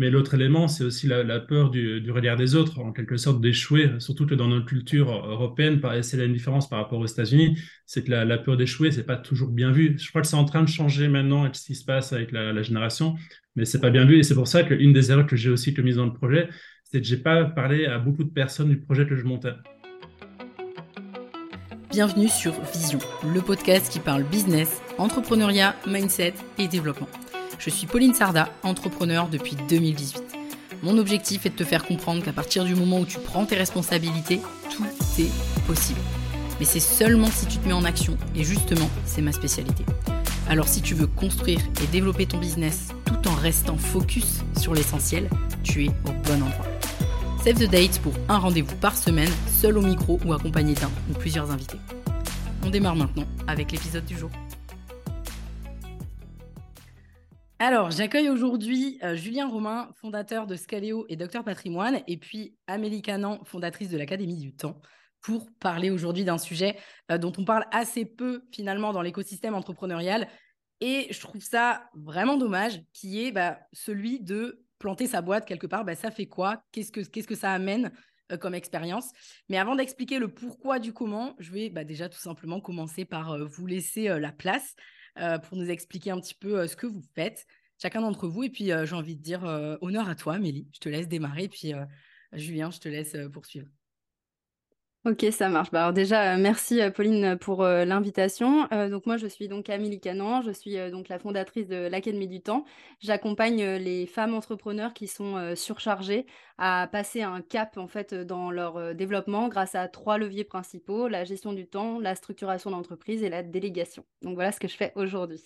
Mais l'autre élément, c'est aussi la, peur du, regard des autres, en quelque sorte d'échouer, surtout que dans notre culture européenne, c'est une différence par rapport aux États-Unis, c'est que la, peur d'échouer, c'est pas toujours bien vu. Je crois que c'est en train de changer maintenant avec ce qui se passe avec la, génération, mais c'est pas bien vu. Et c'est pour ça qu'une des erreurs que j'ai aussi commises dans le projet, c'est que j'ai pas parlé à beaucoup de personnes du projet que je montais. Bienvenue sur Vision, le podcast qui parle business, entrepreneuriat, mindset et développement. Je suis Pauline Sarda, entrepreneur depuis 2018. Mon objectif est de te faire comprendre qu'à partir du moment où tu prends tes responsabilités, tout est possible. Mais c'est seulement si tu te mets en action, et justement, c'est ma spécialité. Alors si tu veux construire et développer ton business tout en restant focus sur l'essentiel, tu es au bon endroit. Save the date pour un rendez-vous par semaine, seul au micro ou accompagné d'un ou plusieurs invités. On démarre maintenant avec l'épisode du jour. Alors, j'accueille aujourd'hui euh, Julien Romain, fondateur de Scaleo et Docteur Patrimoine, et puis Amélie Canan, fondatrice de l'Académie du Temps, pour parler aujourd'hui d'un sujet euh, dont on parle assez peu finalement dans l'écosystème entrepreneurial. Et je trouve ça vraiment dommage, qui est bah, celui de planter sa boîte quelque part, bah, ça fait quoi? Qu'est-ce que, ça amène euh, comme expérience? Mais avant d'expliquer le pourquoi du comment, je vais bah, déjà tout simplement commencer par vous laisser la place pour nous expliquer un petit peu ce que vous faites, chacun d'entre vous. Et puis, j'ai envie de dire honneur à toi, Mélie. Je te laisse démarrer. Et puis, Julien, je te laisse poursuivre. Ok, ça marche. Bah, alors déjà, euh, merci euh, Pauline pour euh, l'invitation. donc moi, je suis donc Amélie Canan, je suis donc la fondatrice de l'Académie du Temps. J'accompagne les femmes entrepreneurs qui sont surchargées à passer un cap en fait dans leur développement grâce à trois leviers principaux la gestion du temps, la structuration d'entreprise et la délégation. Donc voilà ce que je fais aujourd'hui.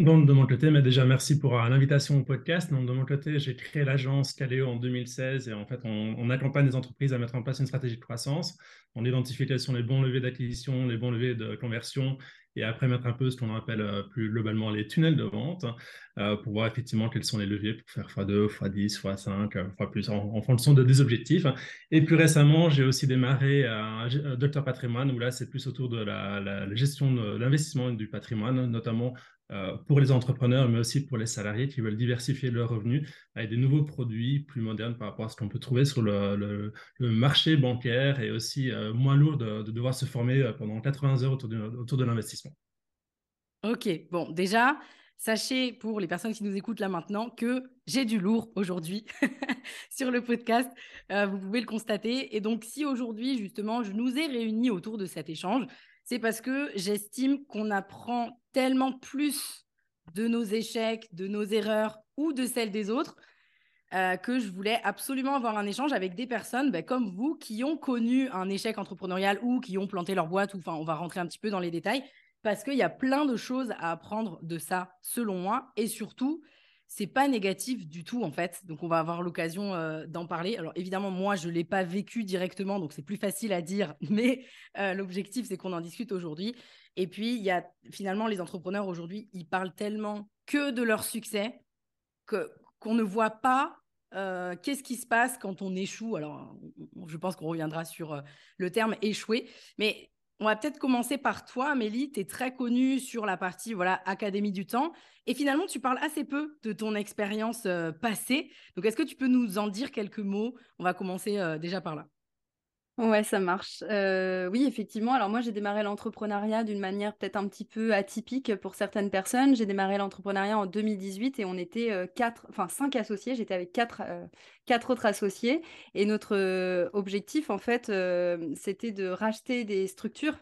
Donc, de mon côté, mais déjà, merci pour euh, l'invitation au podcast. Donc, de mon côté, j'ai créé l'agence Caleo en 2016 et en fait, on, accompagne les entreprises à mettre en place une stratégie de croissance. On identifie quels sont les bons leviers d'acquisition, les bons leviers de conversion et après mettre un peu ce qu'on appelle euh, plus globalement les tunnels de vente euh, pour voir effectivement quels sont les leviers pour faire x2, x10, x5, x plus en, fonction de des objectifs. Et plus récemment, j'ai aussi démarré un Docteur Patrimoine où là, c'est plus autour de la, gestion de l'investissement du patrimoine, notamment euh, pour les entrepreneurs, mais aussi pour les salariés qui veulent diversifier leurs revenus avec des nouveaux produits plus modernes par rapport à ce qu'on peut trouver sur le, marché bancaire et aussi euh, moins lourd de, devoir se former euh, pendant 80 heures autour de l'investissement. Ok, bon, déjà, sachez pour les personnes qui nous écoutent là maintenant que j'ai du lourd aujourd'hui sur le podcast. vous pouvez le constater. Et donc, si aujourd'hui, justement, je nous ai réunis autour de cet échange, c'est parce que j'estime qu'on apprend tellement plus de nos échecs, de nos erreurs ou de celles des autres euh, que je voulais absolument avoir un échange avec des personnes ben, comme vous qui ont connu un échec entrepreneurial ou qui ont planté leur boîte. Ou, enfin, on va rentrer un petit peu dans les détails parce qu'il y a plein de choses à apprendre de ça, selon moi. Et surtout, c'est pas négatif du tout en fait. Donc on va avoir l'occasion euh, d'en parler. Alors évidemment moi je l'ai pas vécu directement donc c'est plus facile à dire mais euh, l'objectif c'est qu'on en discute aujourd'hui. Et puis il y a finalement les entrepreneurs aujourd'hui, ils parlent tellement que de leur succès que qu'on ne voit pas euh, qu'est-ce qui se passe quand on échoue. Alors je pense qu'on reviendra sur le terme échouer, mais on va peut-être commencer par toi, Amélie. Tu es très connue sur la partie voilà, Académie du Temps. Et finalement, tu parles assez peu de ton expérience euh, passée. Donc, est-ce que tu peux nous en dire quelques mots? On va commencer euh, déjà par là. Ouais, ça marche. Euh, oui, effectivement. Alors moi, j'ai démarré l'entrepreneuriat d'une manière peut-être un petit peu atypique pour certaines personnes. J'ai démarré l'entrepreneuriat en 2018 et on était quatre, enfin cinq associés. J'étais avec quatre, quatre autres associés. Et notre objectif, en fait, c'était de racheter des structures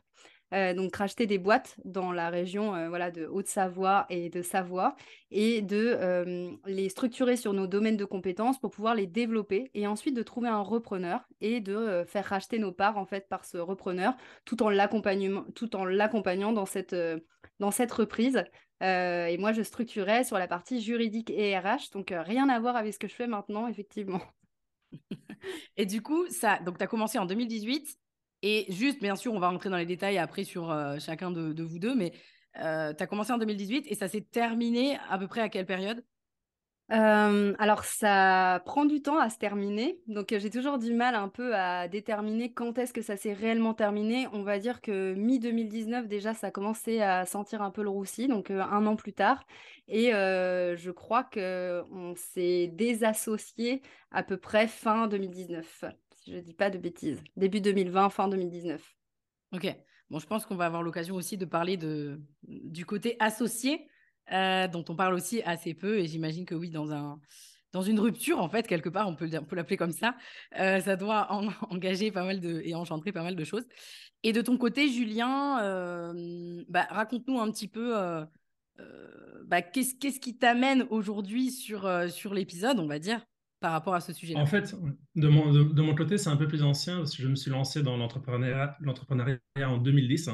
euh, donc racheter des boîtes dans la région euh, voilà, de Haute-Savoie et de Savoie et de euh, les structurer sur nos domaines de compétences pour pouvoir les développer et ensuite de trouver un repreneur et de faire racheter nos parts en fait par ce repreneur tout en l'accompagnant dans cette, dans cette reprise. et moi, je structurais sur la partie juridique et RH, donc rien à voir avec ce que je fais maintenant, effectivement. et du coup, ça, donc tu as commencé en 2018 et juste, bien sûr, on va rentrer dans les détails après sur euh, chacun de, vous deux, mais euh, tu as commencé en 2018 et ça s'est terminé à peu près à quelle période? Alors ça prend du temps à se terminer, donc j'ai toujours du mal un peu à déterminer quand est-ce que ça s'est réellement terminé. On va dire que mi-2019 déjà ça a commencé à sentir un peu le roussi, donc un an plus tard. Et je crois qu'on s'est désassocié à peu près fin 2019, je ne dis pas de bêtises. Début 2020, fin 2019. Ok. Bon, je pense qu'on va avoir l'occasion aussi de parler de, du côté associé euh, dont on parle aussi assez peu. Et j'imagine que oui, dans, un, dans une rupture, en fait, quelque part, on peut, on peut l'appeler comme ça, euh, ça doit engager pas mal de, et engendrer pas mal de choses. Et de ton côté, Julien, euh, bah, raconte-nous un petit peu bah, qu'est-ce, qu'est-ce qui t'amène aujourd'hui sur, sur l'épisode, on va dire? Par rapport à ce sujet En fait, de mon, côté, c'est un peu plus ancien parce que je me suis lancé dans l'entrepreneuriat, en 2010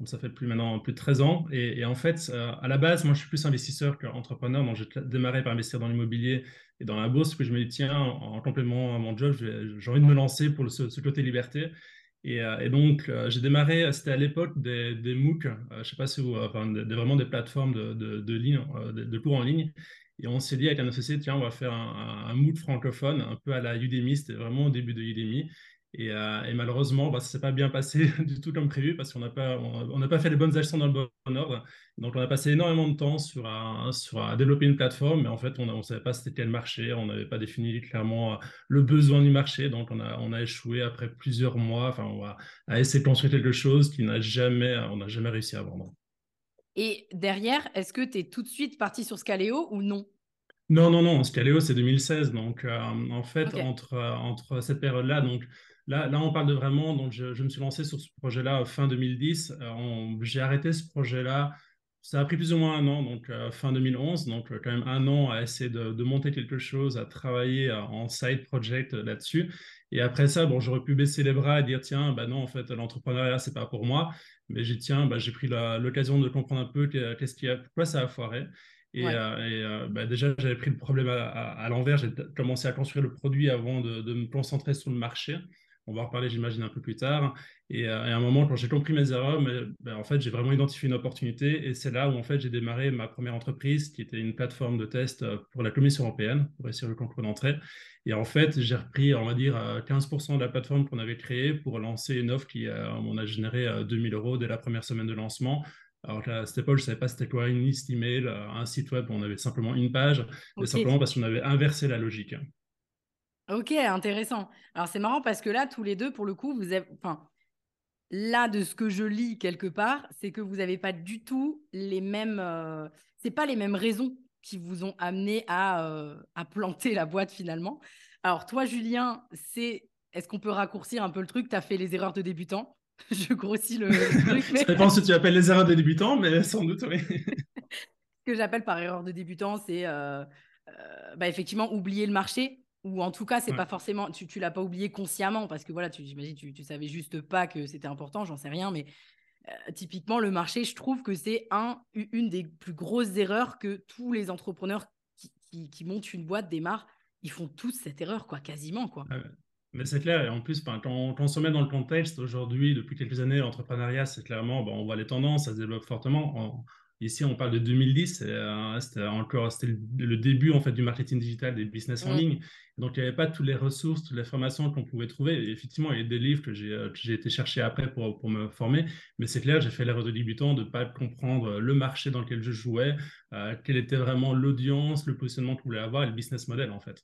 donc ça fait maintenant plus de 13 ans. Et, en fait, euh, à la base, moi, je suis plus investisseur qu'entrepreneur. Donc j'ai démarré par investir dans l'immobilier et dans la bourse. Puis je me dis, tiens, en, complément à mon job, j'ai envie de me lancer pour ce, côté liberté. Et, euh, donc, euh, j'ai démarré, c'était à l'époque des, des, MOOC, je ne sais pas si vous, enfin, vraiment des plateformes de, cours en ligne. Et on s'est dit avec un associé, tiens, on va faire un, MOOC francophone, un peu à la Udemy, c'était vraiment au début de Udemy. Euh, et, malheureusement, bah, ça ne s'est pas bien passé du tout comme prévu parce qu'on n'a pas, on, pas fait les bonnes actions dans le bon ordre. Donc, on a passé énormément de temps sur à, développer une plateforme, mais en fait, on ne savait pas c'était quel marché, on n'avait pas défini clairement euh, le besoin du marché. Donc, on a, on a échoué après plusieurs mois on a, à essayer de construire quelque chose qui n'a jamais, n'a jamais réussi à vendre. Et derrière, est-ce que tu es tout de suite parti sur Scaleo ou non? Non, non, non, Scaleo, c'est 2016. Donc, euh, en fait, entre, entre cette période-là, donc, Là, là, on parle de vraiment, donc je, me suis lancé sur ce projet-là fin 2010. Euh, j'ai arrêté ce projet-là. Ça a pris plus ou moins un an, donc euh, fin 2011, donc euh, quand même un an à essayer de, monter quelque chose, à travailler en side project là-dessus. Et après ça, bon, j'aurais pu baisser les bras et dire tiens, bah non, en fait, l'entrepreneuriat c'est pas pour moi. Mais j'ai tiens, bah, j'ai pris l'occasion de comprendre un peu qu'est-ce qui a, pourquoi ça a foiré. Et, bah, déjà, j'avais pris le problème à, l'envers. J'ai commencé à construire le produit avant de, de, me concentrer sur le marché. On va en reparler, j'imagine, un peu plus tard. Et, euh, à un moment, quand j'ai compris mes erreurs, mais, ben, en fait, j'ai vraiment identifié une opportunité. Et c'est là où, en fait, j'ai démarré ma première entreprise, qui était une plateforme de test euh, pour la Commission européenne, pour essayer le concours d'entrée. Et en fait, j'ai repris, on va dire, 15% de la plateforme qu'on avait créée pour lancer une offre qui euh, on a généré 2000 euros dès la première semaine de lancement. Alors à cette époque, je ne savais pas c'était quoi une liste email, un site web, on avait simplement une page, mais simplement parce qu'on avait inversé la logique. Ok, intéressant. Alors c'est marrant parce que là, tous les deux, pour le coup, vous avez. Enfin, là, de ce que je lis quelque part, c'est que vous n'avez pas du tout les mêmes. Euh, c'est pas les mêmes raisons qui vous ont amené à, euh, à planter la boîte finalement. Alors toi, Julien, c'est. Est-ce qu'on peut raccourcir un peu le truc? Tu as fait les erreurs de débutant. je grossis le, truc. Mais... Ça dépend si tu appelles les erreurs de débutant, mais sans doute, oui. ce que j'appelle par erreur de débutant, c'est euh, bah, effectivement oublier le marché ou en tout cas, c'est pas forcément, tu, tu l'as pas oublié consciemment parce que voilà, tu, j'imagine, tu, tu savais juste pas que c'était important, j'en sais rien, mais euh, typiquement, le marché, je trouve que c'est un, une des plus grosses erreurs que tous les entrepreneurs qui, qui, montent une boîte démarrent. Ils font tous cette erreur, quoi, quasiment, quoi. mais c'est clair, et en plus, quand, quand, on se met dans le contexte, aujourd'hui, depuis quelques années, l'entrepreneuriat, c'est clairement, bon, on voit les tendances, ça se développe fortement. Ici, on parle de 2010, euh, c'était encore c'était le, début en fait du marketing digital, des business en ligne. Donc, il n'y avait pas toutes les ressources, toutes les formations qu'on pouvait trouver. effectivement, il y a des livres que j'ai euh, été chercher après pour, pour me former. Mais c'est clair, j'ai fait l'erreur de débutant de ne pas comprendre le marché dans lequel je jouais, euh, quelle était vraiment l'audience, le positionnement qu'on voulait avoir et le business model en fait.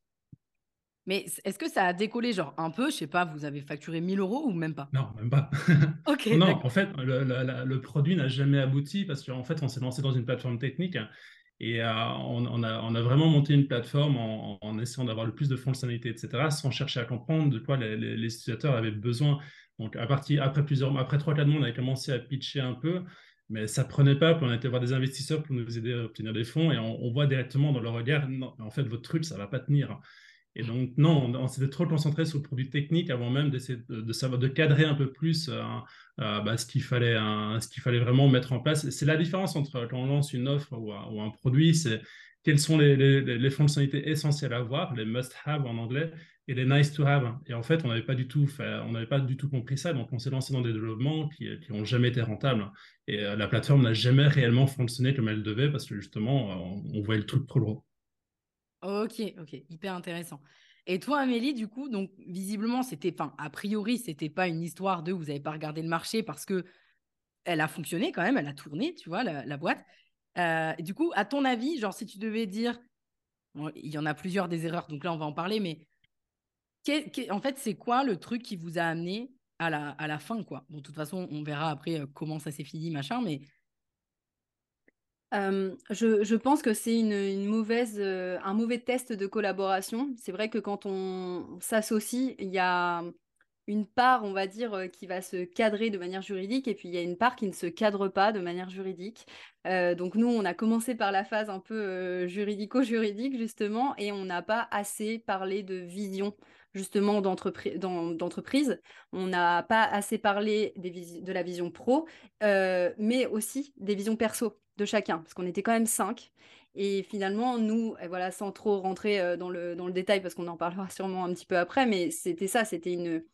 Mais est-ce que ça a décollé, genre un peu Je sais pas, vous avez facturé 1000 euros ou même pas? Non, même pas. ok. non, en fait, le, produit n'a jamais abouti parce qu'en fait, on s'est lancé dans une plateforme technique et euh, on, a, vraiment monté une plateforme en, essayant d'avoir le plus de fonctionnalités, etc., sans chercher à comprendre de quoi les, utilisateurs avaient besoin. Donc, à partir, après plusieurs, après trois, quatre mois, on avait commencé à pitcher un peu mais ça prenait pas. Puis on a été voir des investisseurs pour nous aider à obtenir des fonds et on, on voit directement dans leur regard, non, en fait, votre truc, ça va pas tenir. Et donc, non, on, s'était trop concentré sur le produit technique avant même d'essayer de, savoir, de cadrer un peu plus euh, euh, bah, ce qu'il fallait, ce qu'il fallait vraiment mettre en place. C'est la différence entre quand on lance une offre ou un, produit, c'est quelles sont les, fonctionnalités essentielles à avoir, les must-have en anglais, et les nice-to-have. Et en fait, on n'avait pas du tout pas du tout compris ça, donc on s'est lancé dans des développements qui n'ont jamais été rentables. Et euh, la plateforme n'a jamais réellement fonctionné comme elle devait parce que justement, on, on voyait le truc trop gros. Ok, ok, hyper intéressant. Et toi, Amélie, du coup, donc visiblement, c'était, enfin, a priori, c'était pas une histoire de vous n'avez pas regardé le marché parce que elle a fonctionné quand même, elle a tourné, tu vois, la, boîte. Euh, du coup, à ton avis, genre, si tu devais dire, il y en a plusieurs des erreurs, donc là, on va en parler, mais en fait, c'est quoi le truc qui vous a amené à la, à la fin, quoi? Bon, de toute façon, on verra après euh, comment ça s'est fini, machin, mais je, pense que c'est un mauvais test de collaboration. C'est vrai que quand on s'associe, il y a une part, on va dire, qui va se cadrer de manière juridique et puis il y a une part qui ne se cadre pas de manière juridique. donc nous, on a commencé par la phase un peu juridico-juridique justement et on n'a pas assez parlé de vision justement d'entreprise. On n'a pas assez parlé de la vision pro, mais aussi des visions perso de chacun, parce qu'on était quand même cinq. Et finalement, nous, voilà, sans trop rentrer euh, dans, le, dans le détail, parce qu'on en parlera sûrement un petit peu après, mais c'était ça, c'était une,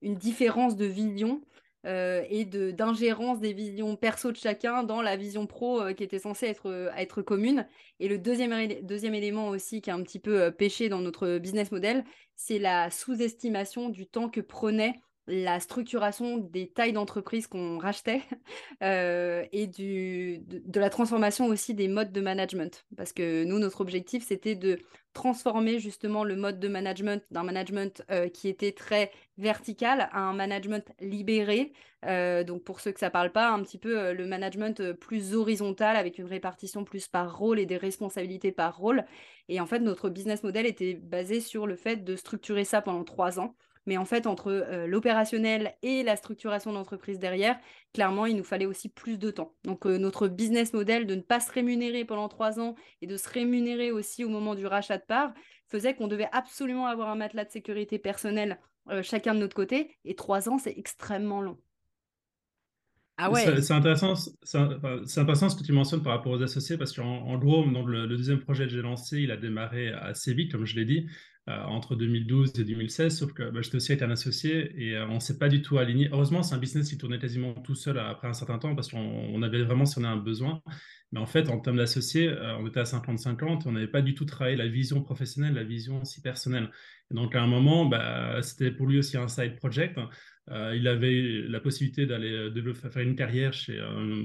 une différence de vision euh, et d'ingérence des visions perso de chacun dans la vision pro euh, qui était censée être, être commune. Et le deuxième, deuxième élément aussi qui est un petit peu péché dans notre business model, c'est la sous-estimation du temps que prenait la structuration des tailles d'entreprise qu'on rachetait euh, et du, de, la transformation aussi des modes de management. Parce que nous, notre objectif, c'était de transformer justement le mode de management d'un management euh, qui était très vertical à un management libéré. Euh, donc pour ceux que ça parle pas, un petit peu le management plus horizontal avec une répartition plus par rôle et des responsabilités par rôle. Et en fait, notre business model était basé sur le fait de structurer ça pendant trois ans mais en fait, entre euh, l'opérationnel et la structuration d'entreprise derrière, clairement, il nous fallait aussi plus de temps. Donc, euh, notre business model de ne pas se rémunérer pendant trois ans et de se rémunérer aussi au moment du rachat de parts faisait qu'on devait absolument avoir un matelas de sécurité personnelle euh, chacun de notre côté. Et trois ans, c'est extrêmement long. Ah ouais. C'est intéressant, c'est intéressant ce que tu mentionnes par rapport aux associés parce qu'en gros, dans le, le, deuxième projet que j'ai lancé, il a démarré assez vite, comme je l'ai dit. Euh, entre 2012 et 2016, sauf que bah, j'étais aussi un associé et euh, on ne s'est pas du tout aligné. Heureusement, c'est un business qui tournait quasiment tout seul après un certain temps parce qu'on avait vraiment si on a un besoin. Mais en fait, en termes d'associés, euh, on était à 50-50, on n'avait pas du tout travaillé la vision professionnelle, la vision aussi personnelle. Donc à un moment, bah, c'était pour lui aussi un side project. il avait la possibilité d'aller faire une carrière chez,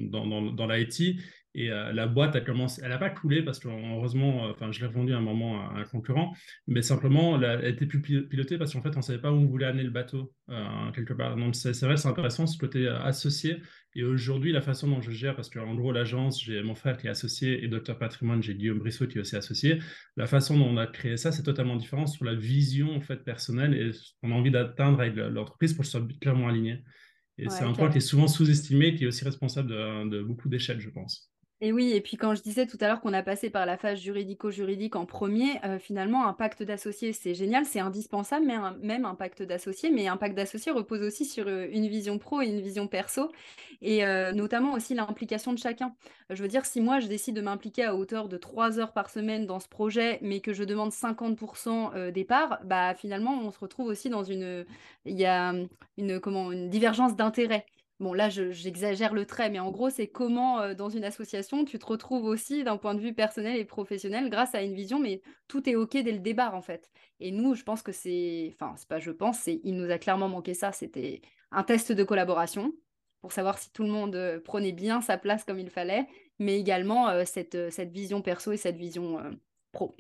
dans, dans, dans l'IT et euh, la boîte a commencé, elle n'a pas coulé parce que heureusement, euh, je l'ai revendu à un moment à un concurrent, mais simplement, elle, était plus pilotée parce qu'en fait, on ne savait pas où on voulait amener le bateau euh, quelque part. Donc, c'est vrai, c'est intéressant ce côté associé. Et aujourd'hui, la façon dont je gère, parce qu'en gros, l'agence, j'ai mon frère qui est associé et Docteur Patrimoine, j'ai Guillaume Brissot qui est aussi associé. La façon dont on a créé ça, c'est totalement différent sur la vision en fait personnelle et ce qu'on a envie d'atteindre avec l'entreprise pour que ce soit clairement aligné. Et c'est un point qui est souvent sous-estimé, qui est aussi responsable de beaucoup d'échecs, je pense. Et oui, et puis quand je disais tout à l'heure qu'on a passé par la phase juridico-juridique en premier, euh, finalement, un pacte d'associés, c'est génial, c'est indispensable, mais même un pacte d'associés, mais un pacte d'associés repose aussi sur euh, une vision pro et une vision perso, et euh, notamment aussi l'implication de chacun. Je veux dire, si moi, je décide de m'impliquer à hauteur de 3 heures par semaine dans ce projet, mais que je demande 50% des parts, bah, finalement, on se retrouve aussi dans une... Il y a une, comment, une divergence d'intérêts. Bon, là, j'exagère le trait, mais en gros, c'est comment, euh, dans une association, tu te retrouves aussi d'un point de vue personnel et professionnel grâce à une vision, mais tout est OK dès le départ, en fait. Et nous, je pense que c'est. Enfin, c'est pas je pense, il nous a clairement manqué ça. C'était un test de collaboration pour savoir si tout le monde euh, prenait bien sa place comme il fallait, mais également euh, cette vision perso et cette vision pro.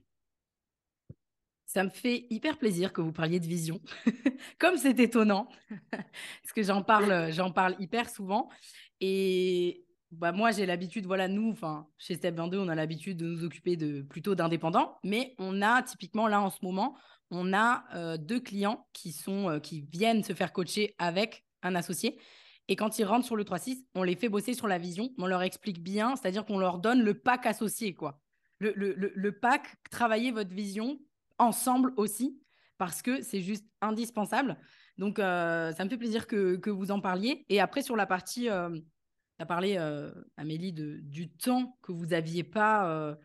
Ça me fait hyper plaisir que vous parliez de vision, comme c'est étonnant, parce que j'en parle, j'en parle hyper souvent. Et bah, moi, j'ai l'habitude, voilà, nous, enfin, chez Step 22, on a l'habitude de nous occuper de plutôt d'indépendants, mais on a typiquement là en ce moment, on a euh, deux clients qui sont, euh, qui viennent se faire coacher avec un associé. Et quand ils rentrent sur le 3.6, on les fait bosser sur la vision, on leur explique bien, c'est-à-dire qu'on leur donne le pack associé, quoi. Le, le, le pack, travailler votre vision ensemble aussi, parce que c'est juste indispensable. Donc, euh, ça me fait plaisir que, vous en parliez. Et après, sur la partie, euh, tu as parlé, euh, Amélie, de, du temps que vous n'aviez pas,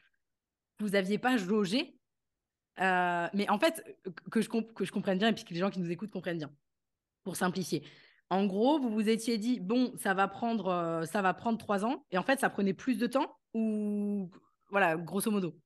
vous aviez pas jaugé. mais en fait, que je, que je comprenne bien et puis que les gens qui nous écoutent comprennent bien, pour simplifier. En gros, vous vous étiez dit, bon, ça va prendre, ça va prendre trois ans. Et en fait, ça prenait plus de temps ou, voilà, grosso modo?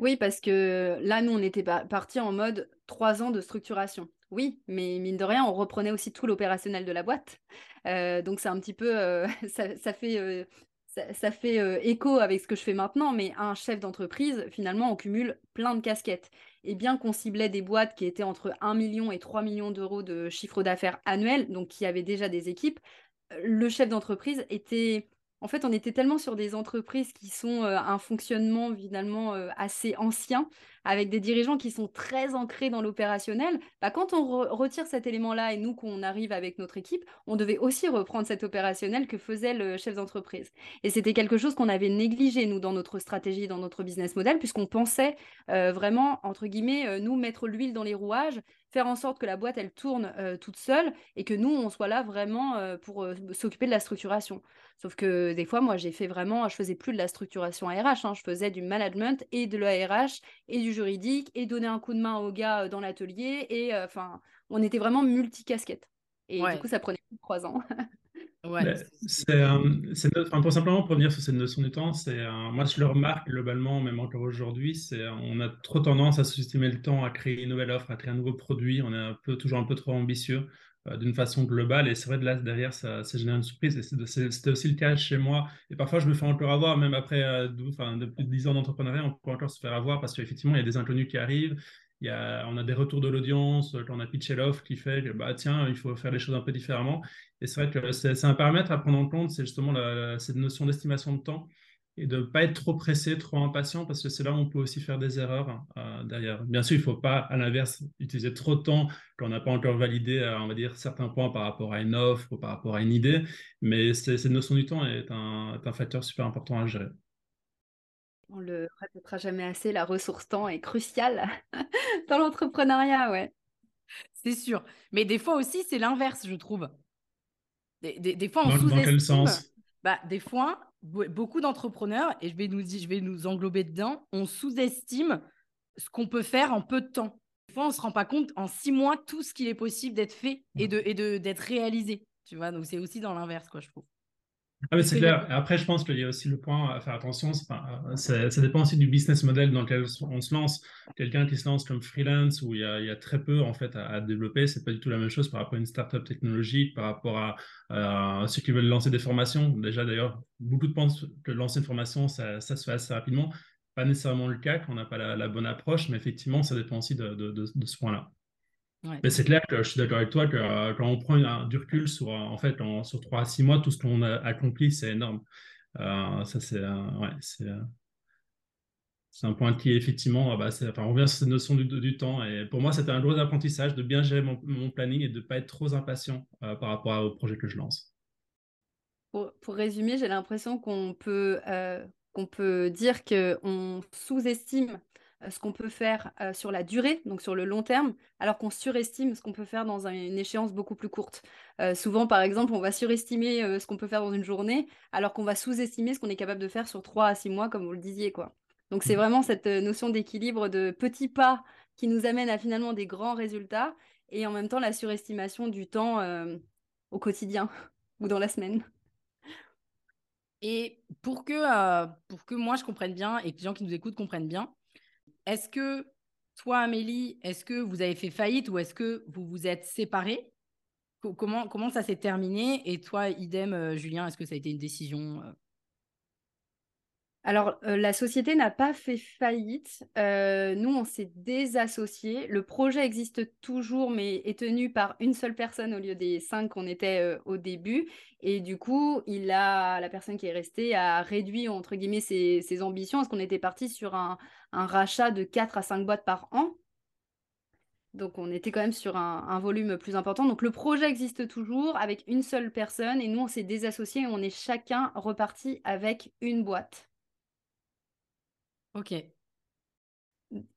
Oui, parce que là, nous, on était parti en mode trois ans de structuration. Oui, mais mine de rien, on reprenait aussi tout l'opérationnel de la boîte. Euh, donc c'est un petit peu, euh, ça, fait, euh, ça, fait écho avec ce que je fais maintenant, mais un chef d'entreprise, finalement, on cumule plein de casquettes. Et bien qu'on ciblait des boîtes qui étaient entre 1 million et 3 millions d'euros de chiffre d'affaires annuel, donc qui avaient déjà des équipes, le chef d'entreprise était en fait, on était tellement sur des entreprises qui sont un fonctionnement finalement assez ancien, avec des dirigeants qui sont très ancrés dans l'opérationnel. Bah, quand on retire cet élément-là et nous qu'on arrive avec notre équipe, on devait aussi reprendre cet opérationnel que faisait le chef d'entreprise. Et c'était quelque chose qu'on avait négligé nous dans notre stratégie, dans notre business model, puisqu'on pensait vraiment entre guillemets nous mettre l'huile dans les rouages, faire en sorte que la boîte elle tourne toute seule et que nous on soit là vraiment pour s'occuper de la structuration. Sauf que des fois, moi, j'ai fait vraiment, je faisais plus de la structuration RH, hein. je faisais du management et de l'ARH et du juridique et donner un coup de main aux gars dans l'atelier. Et enfin, on était vraiment multicasquette. Et du coup, ça prenait plus de trois ans. Ouais, c'est, enfin, pour simplement pour revenir sur cette notion du temps, c'est moi je le remarque globalement, même encore aujourd'hui, c'est on a trop tendance à sous-estimer le temps, à créer une nouvelle offre, à créer un nouveau produit, on est un peu, toujours un peu trop ambitieux. Euh, d'une façon globale. Et c'est vrai, de là, derrière, ça, ça génère une surprise. Et c'était aussi le cas chez moi. Et parfois, je me fais encore avoir, même après euh, enfin, de plus de 10 ans d'entrepreneuriat, on peut encore se faire avoir parce qu'effectivement, il y a des inconnus qui arrivent. On a des retours de l'audience, quand on a pitché l'offre qui fait que, bah, tiens, il faut faire les choses un peu différemment. Et c'est vrai que c'est un paramètre à prendre en compte, c'est justement cette notion d'estimation de temps et de ne pas être trop pressé, trop impatient, parce que c'est là où on peut aussi faire des erreurs euh, derrière. Bien sûr, il ne faut pas, à l'inverse, utiliser trop de temps quand on n'a pas encore validé, euh, on va dire, certains points par rapport à une offre ou par rapport à une idée, mais cette notion du temps est un, un facteur super important à gérer. On le répétera jamais assez, la ressource temps est cruciale dans l'entrepreneuriat, ouais. C'est sûr. Mais des fois aussi, c'est l'inverse, je trouve. Des, des, fois, on sous-estime. Dans quel sens? Bah, Des fois, beaucoup d'entrepreneurs, et je vais, nous, je vais nous englober dedans, on sous-estime ce qu'on peut faire en peu de temps. Des fois, on ne se rend pas compte en six mois tout ce qu'il est possible d'être fait et de et de d'être réalisé. Tu vois, donc c'est aussi dans l'inverse, quoi, je trouve. Ah mais c'est clair. Après, je pense qu'il y a aussi le point à faire attention. Ça, dépend aussi du business model dans lequel on se lance. Quelqu'un qui se lance comme freelance où il y a, il y a très peu en fait à, à développer, c'est pas du tout la même chose par rapport à une startup technologique, par rapport à, ceux qui veulent lancer des formations. Déjà d'ailleurs, beaucoup de pensent que lancer une formation, ça, ça, se fait assez rapidement. Pas nécessairement le cas quand on n'a pas la, bonne approche, mais effectivement, ça dépend aussi de, de, de ce point-là. Mais c'est clair que je suis d'accord avec toi que euh, quand on prend un, du recul sur, euh, en fait, sur 3 à 6 mois, tout ce qu'on a accompli, c'est énorme. Euh, ça, c'est ouais, un point qui, effectivement, bah, enfin, on revient sur cette notion du, du, temps. Et pour moi, c'était un gros apprentissage de bien gérer mon, mon planning et de ne pas être trop impatient par rapport au projet que je lance. Pour, pour résumer, j'ai l'impression qu'on peut, qu'on peut dire qu'on sous-estime ce qu'on peut faire sur la durée, donc sur le long terme, alors qu'on surestime ce qu'on peut faire dans une échéance beaucoup plus courte. souvent, par exemple, on va surestimer ce qu'on peut faire dans une journée, alors qu'on va sous-estimer ce qu'on est capable de faire sur trois à six mois, comme vous le disiez. quoi. Donc c'est mmh. vraiment cette notion d'équilibre de petits pas qui nous amène à finalement des grands résultats, et en même temps la surestimation du temps au quotidien ou dans la semaine. Et pour que, pour que moi je comprenne bien et que les gens qui nous écoutent comprennent bien, est-ce que toi, Amélie, est-ce que vous avez fait faillite ou est-ce que vous vous êtes séparés comment, comment ça s'est terminé? Et toi, idem, euh, Julien, est-ce que ça a été une décision euh, alors, euh, la société n'a pas fait faillite. Euh, nous, on s'est désassociés. Le projet existe toujours, mais est tenu par une seule personne au lieu des cinq qu'on était euh, au début. Et du coup, il a, la personne qui est restée a réduit, entre guillemets, ses, ambitions, parce qu'on était parti sur un, rachat de 4 à 5 boîtes par an. Donc, on était quand même sur un, volume plus important. Donc, le projet existe toujours avec une seule personne. Et nous, on s'est désassociés et on est chacun reparti avec une boîte. Ok.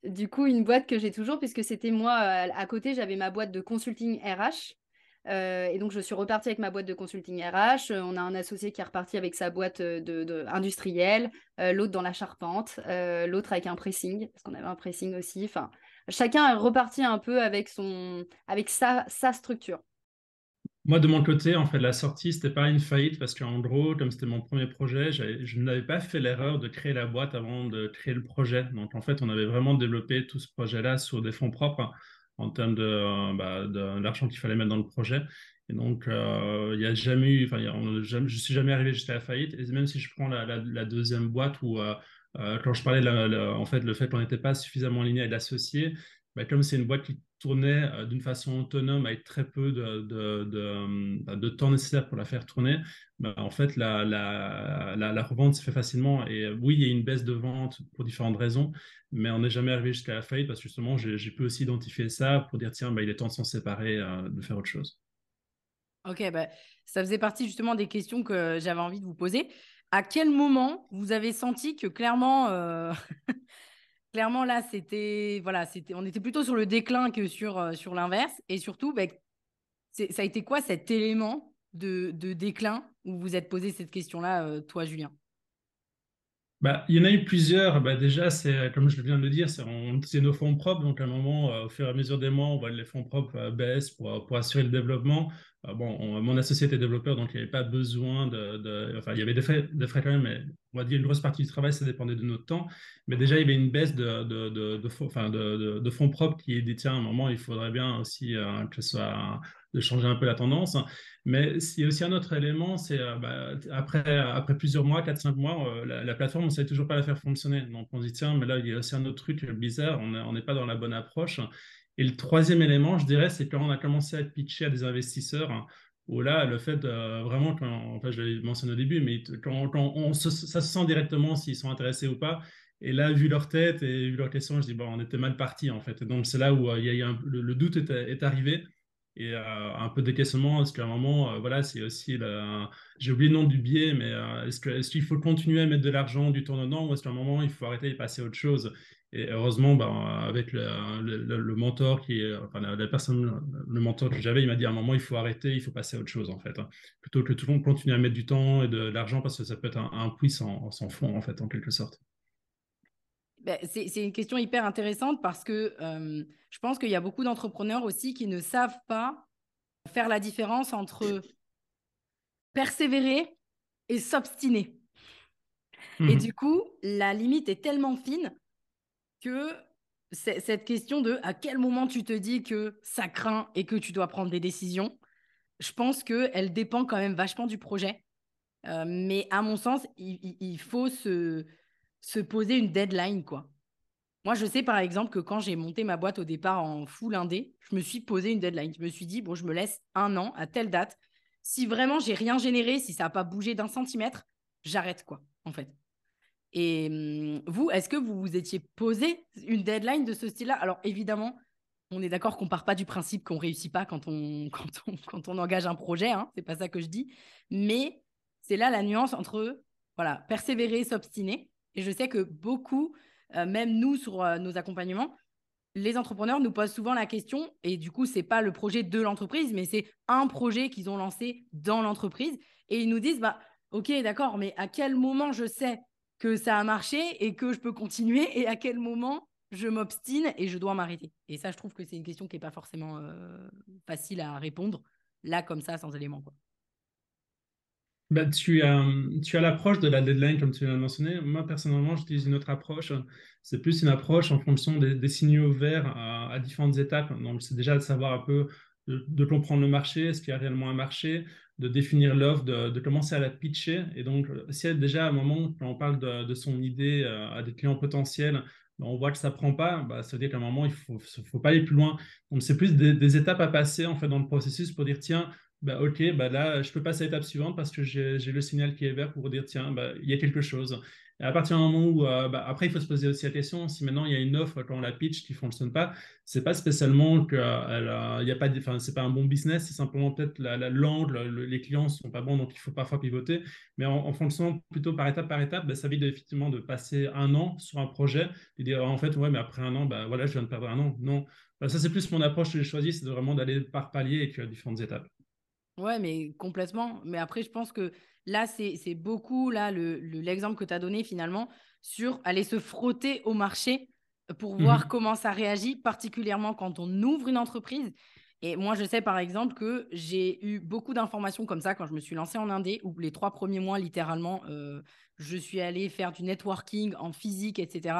Du coup, une boîte que j'ai toujours, puisque c'était moi, euh, à côté, j'avais ma boîte de consulting RH. Euh, et donc, je suis repartie avec ma boîte de consulting RH. Euh, on a un associé qui est reparti avec sa boîte de, industrielle, l'autre dans la charpente, l'autre avec un pressing, parce qu'on avait un pressing aussi. Enfin, chacun est reparti un peu avec, son, avec sa, sa structure. Moi, de mon côté, en fait, la sortie, c'était pas une faillite parce qu'en gros, comme c'était mon premier projet, je n'avais pas fait l'erreur de créer la boîte avant de créer le projet. Donc, en fait, on avait vraiment développé tout ce projet-là sur des fonds propres en termes de, bah, de l'argent qu'il fallait mettre dans le projet. Et donc, euh, il n'y a jamais eu, enfin, je ne suis jamais arrivé jusqu'à la faillite. Et même si je prends la, deuxième boîte où, euh, euh, quand je parlais, de en fait, le fait qu'on n'était pas suffisamment aligné avec l'associé, bah, comme c'est une boîte qui tournait euh, d'une façon autonome avec très peu de, de, de, de, temps nécessaire pour la faire tourner, bah, en fait, la, la, la, revente se fait facilement. Et euh, oui, il y a une baisse de vente pour différentes raisons, mais on n'est jamais arrivé jusqu'à la faillite parce que justement, j'ai pu aussi identifier ça pour dire, tiens, bah, il est temps de s'en séparer, euh, de faire autre chose. Ok, bah, ça faisait partie justement des questions que j'avais envie de vous poser. À quel moment vous avez senti que clairement, clairement là, c'était voilà, c'était, on était plutôt sur le déclin que sur, euh, sur l'inverse. Et surtout, ben, ça a été quoi cet élément de, de déclin où vous êtes posé cette question-là, euh, toi, Julien? Bah, il y en a eu plusieurs. Bah, déjà, c'est comme je viens de le dire, c'est nos fonds propres. Donc, à un moment, euh, au fur et à mesure des mois, on les fonds propres baissent pour, pour assurer le développement. Euh, bon, mon associé était développeur, donc il n'y avait pas besoin de, Enfin, il y avait des frais, quand même, mais on va dire une grosse partie du travail, ça dépendait de notre temps. Mais déjà, il y avait une baisse de, de, de, fonds propres qui dit, tiens, à un moment, il faudrait bien aussi euh, que ce soit de changer un peu la tendance. Mais il y a aussi un autre élément, c'est euh, bah, après, plusieurs mois, 4-5 mois, la, plateforme, on ne sait toujours pas la faire fonctionner. Donc on se dit, tiens, mais là, il y a aussi un autre truc bizarre, on n'est pas dans la bonne approche. Et le troisième élément, je dirais, c'est quand on a commencé à pitché à des investisseurs, hein, où là, le fait vraiment, quand, enfin, je l'ai mentionné au début, mais quand, ça se sent directement s'ils sont intéressés ou pas. Et là, vu leur tête et vu leur question, je dis, bon, on était mal parti en fait. Et donc, c'est là où euh, le, doute est, arrivé et euh, un peu de questionnement. Est-ce qu'à un moment, euh, voilà, c'est aussi, j'ai oublié le nom du biais, mais est-ce qu'il faut continuer à mettre de l'argent du tournant ou est-ce qu'à un moment, il faut arrêter et passer à autre chose? Et heureusement, ben, avec le, le, mentor qui est, enfin, la, personne, le mentor que j'avais, il m'a dit à un moment, il faut arrêter, il faut passer à autre chose, en fait. Hein. Plutôt que tout le monde continue à mettre du temps et de, l'argent parce que ça peut être un, puits sans, fond, en fait, en quelque sorte. Ben, c'est une question hyper intéressante parce que euh, je pense qu'il y a beaucoup d'entrepreneurs aussi qui ne savent pas faire la différence entre persévérer et s'obstiner. Et mmh du coup, la limite est tellement fine que cette question de à quel moment tu te dis que ça craint et que tu dois prendre des décisions, je pense qu'elle dépend quand même vachement du projet. Euh, mais à mon sens, il, faut se, se, poser une deadline, quoi. Moi, je sais par exemple que quand j'ai monté ma boîte au départ en full indé, je me suis posé une deadline. Je me suis dit, bon, je me laisse un an à telle date. Si vraiment j'ai rien généré, si ça n'a pas bougé d'un centimètre, j'arrête, quoi, en fait. Et mmh, vous, est-ce que vous vous étiez posé une deadline de ce style-là? Alors évidemment, on est d'accord qu'on part pas du principe qu'on réussit pas quand on, quand on, engage un projet, hein, c'est pas ça que je dis. Mais c'est là la nuance entre voilà, persévérer, s'obstiner. Et je sais que beaucoup, euh, même nous sur euh, nos accompagnements, les entrepreneurs nous posent souvent la question, et du coup, c'est pas le projet de l'entreprise, mais c'est un projet qu'ils ont lancé dans l'entreprise. Et ils nous disent, bah, ok, d'accord, mais à quel moment je sais que ça a marché et que je peux continuer et à quel moment je m'obstine et je dois m'arrêter. Et ça, je trouve que c'est une question qui n'est pas forcément euh, facile à répondre, là, comme ça, sans éléments. Quoi. Bah, tu as, tu as l'approche de la deadline, comme tu l'as mentionné. Moi, personnellement, j'utilise une autre approche. C'est plus une approche en fonction des, signaux verts à, différentes étapes. Donc, c'est déjà de savoir un peu, de comprendre le marché, est-ce qu'il y a réellement un marché, de définir l'offre, de, commencer à la pitcher. Et donc, si déjà à un moment, quand on parle de, son idée euh, à des clients potentiels, ben, on voit que ça ne prend pas, bah, ça veut dire qu'à un moment, il ne faut, faut, pas aller plus loin. Donc, c'est plus des, étapes à passer en fait, dans le processus pour dire, tiens, bah, OK, bah, là, je peux passer à l'étape suivante parce que j'ai le signal qui est vert pour dire, tiens, bah, il y a quelque chose à partir du moment où, euh, bah, après, il faut se poser aussi la question, si maintenant il y a une offre quand on la pitch qui ne fonctionne pas, c'est pas spécialement que euh, il y a pas, enfin, c'est pas un bon business, c'est simplement peut-être l'angle, les clients ne sont pas bons, donc il faut parfois pivoter. Mais en, fonctionnant plutôt par étape par étape, bah, ça évite effectivement de passer un an sur un projet et dire en fait, ouais, mais après un an, bah, voilà, je viens de perdre un an. Non, bah, ça c'est plus mon approche que j'ai choisi, c'est vraiment d'aller par palier et que différentes étapes. Ouais, mais complètement. Mais après, je pense que Là, c'est beaucoup là l'exemple que tu as donné finalement sur aller se frotter au marché pour voir mmh comment ça réagit, particulièrement quand on ouvre une entreprise. Et moi, je sais par exemple que j'ai eu beaucoup d'informations comme ça quand je me suis lancée en Indé, où les trois premiers mois, littéralement, euh, je suis allée faire du networking en physique, etc.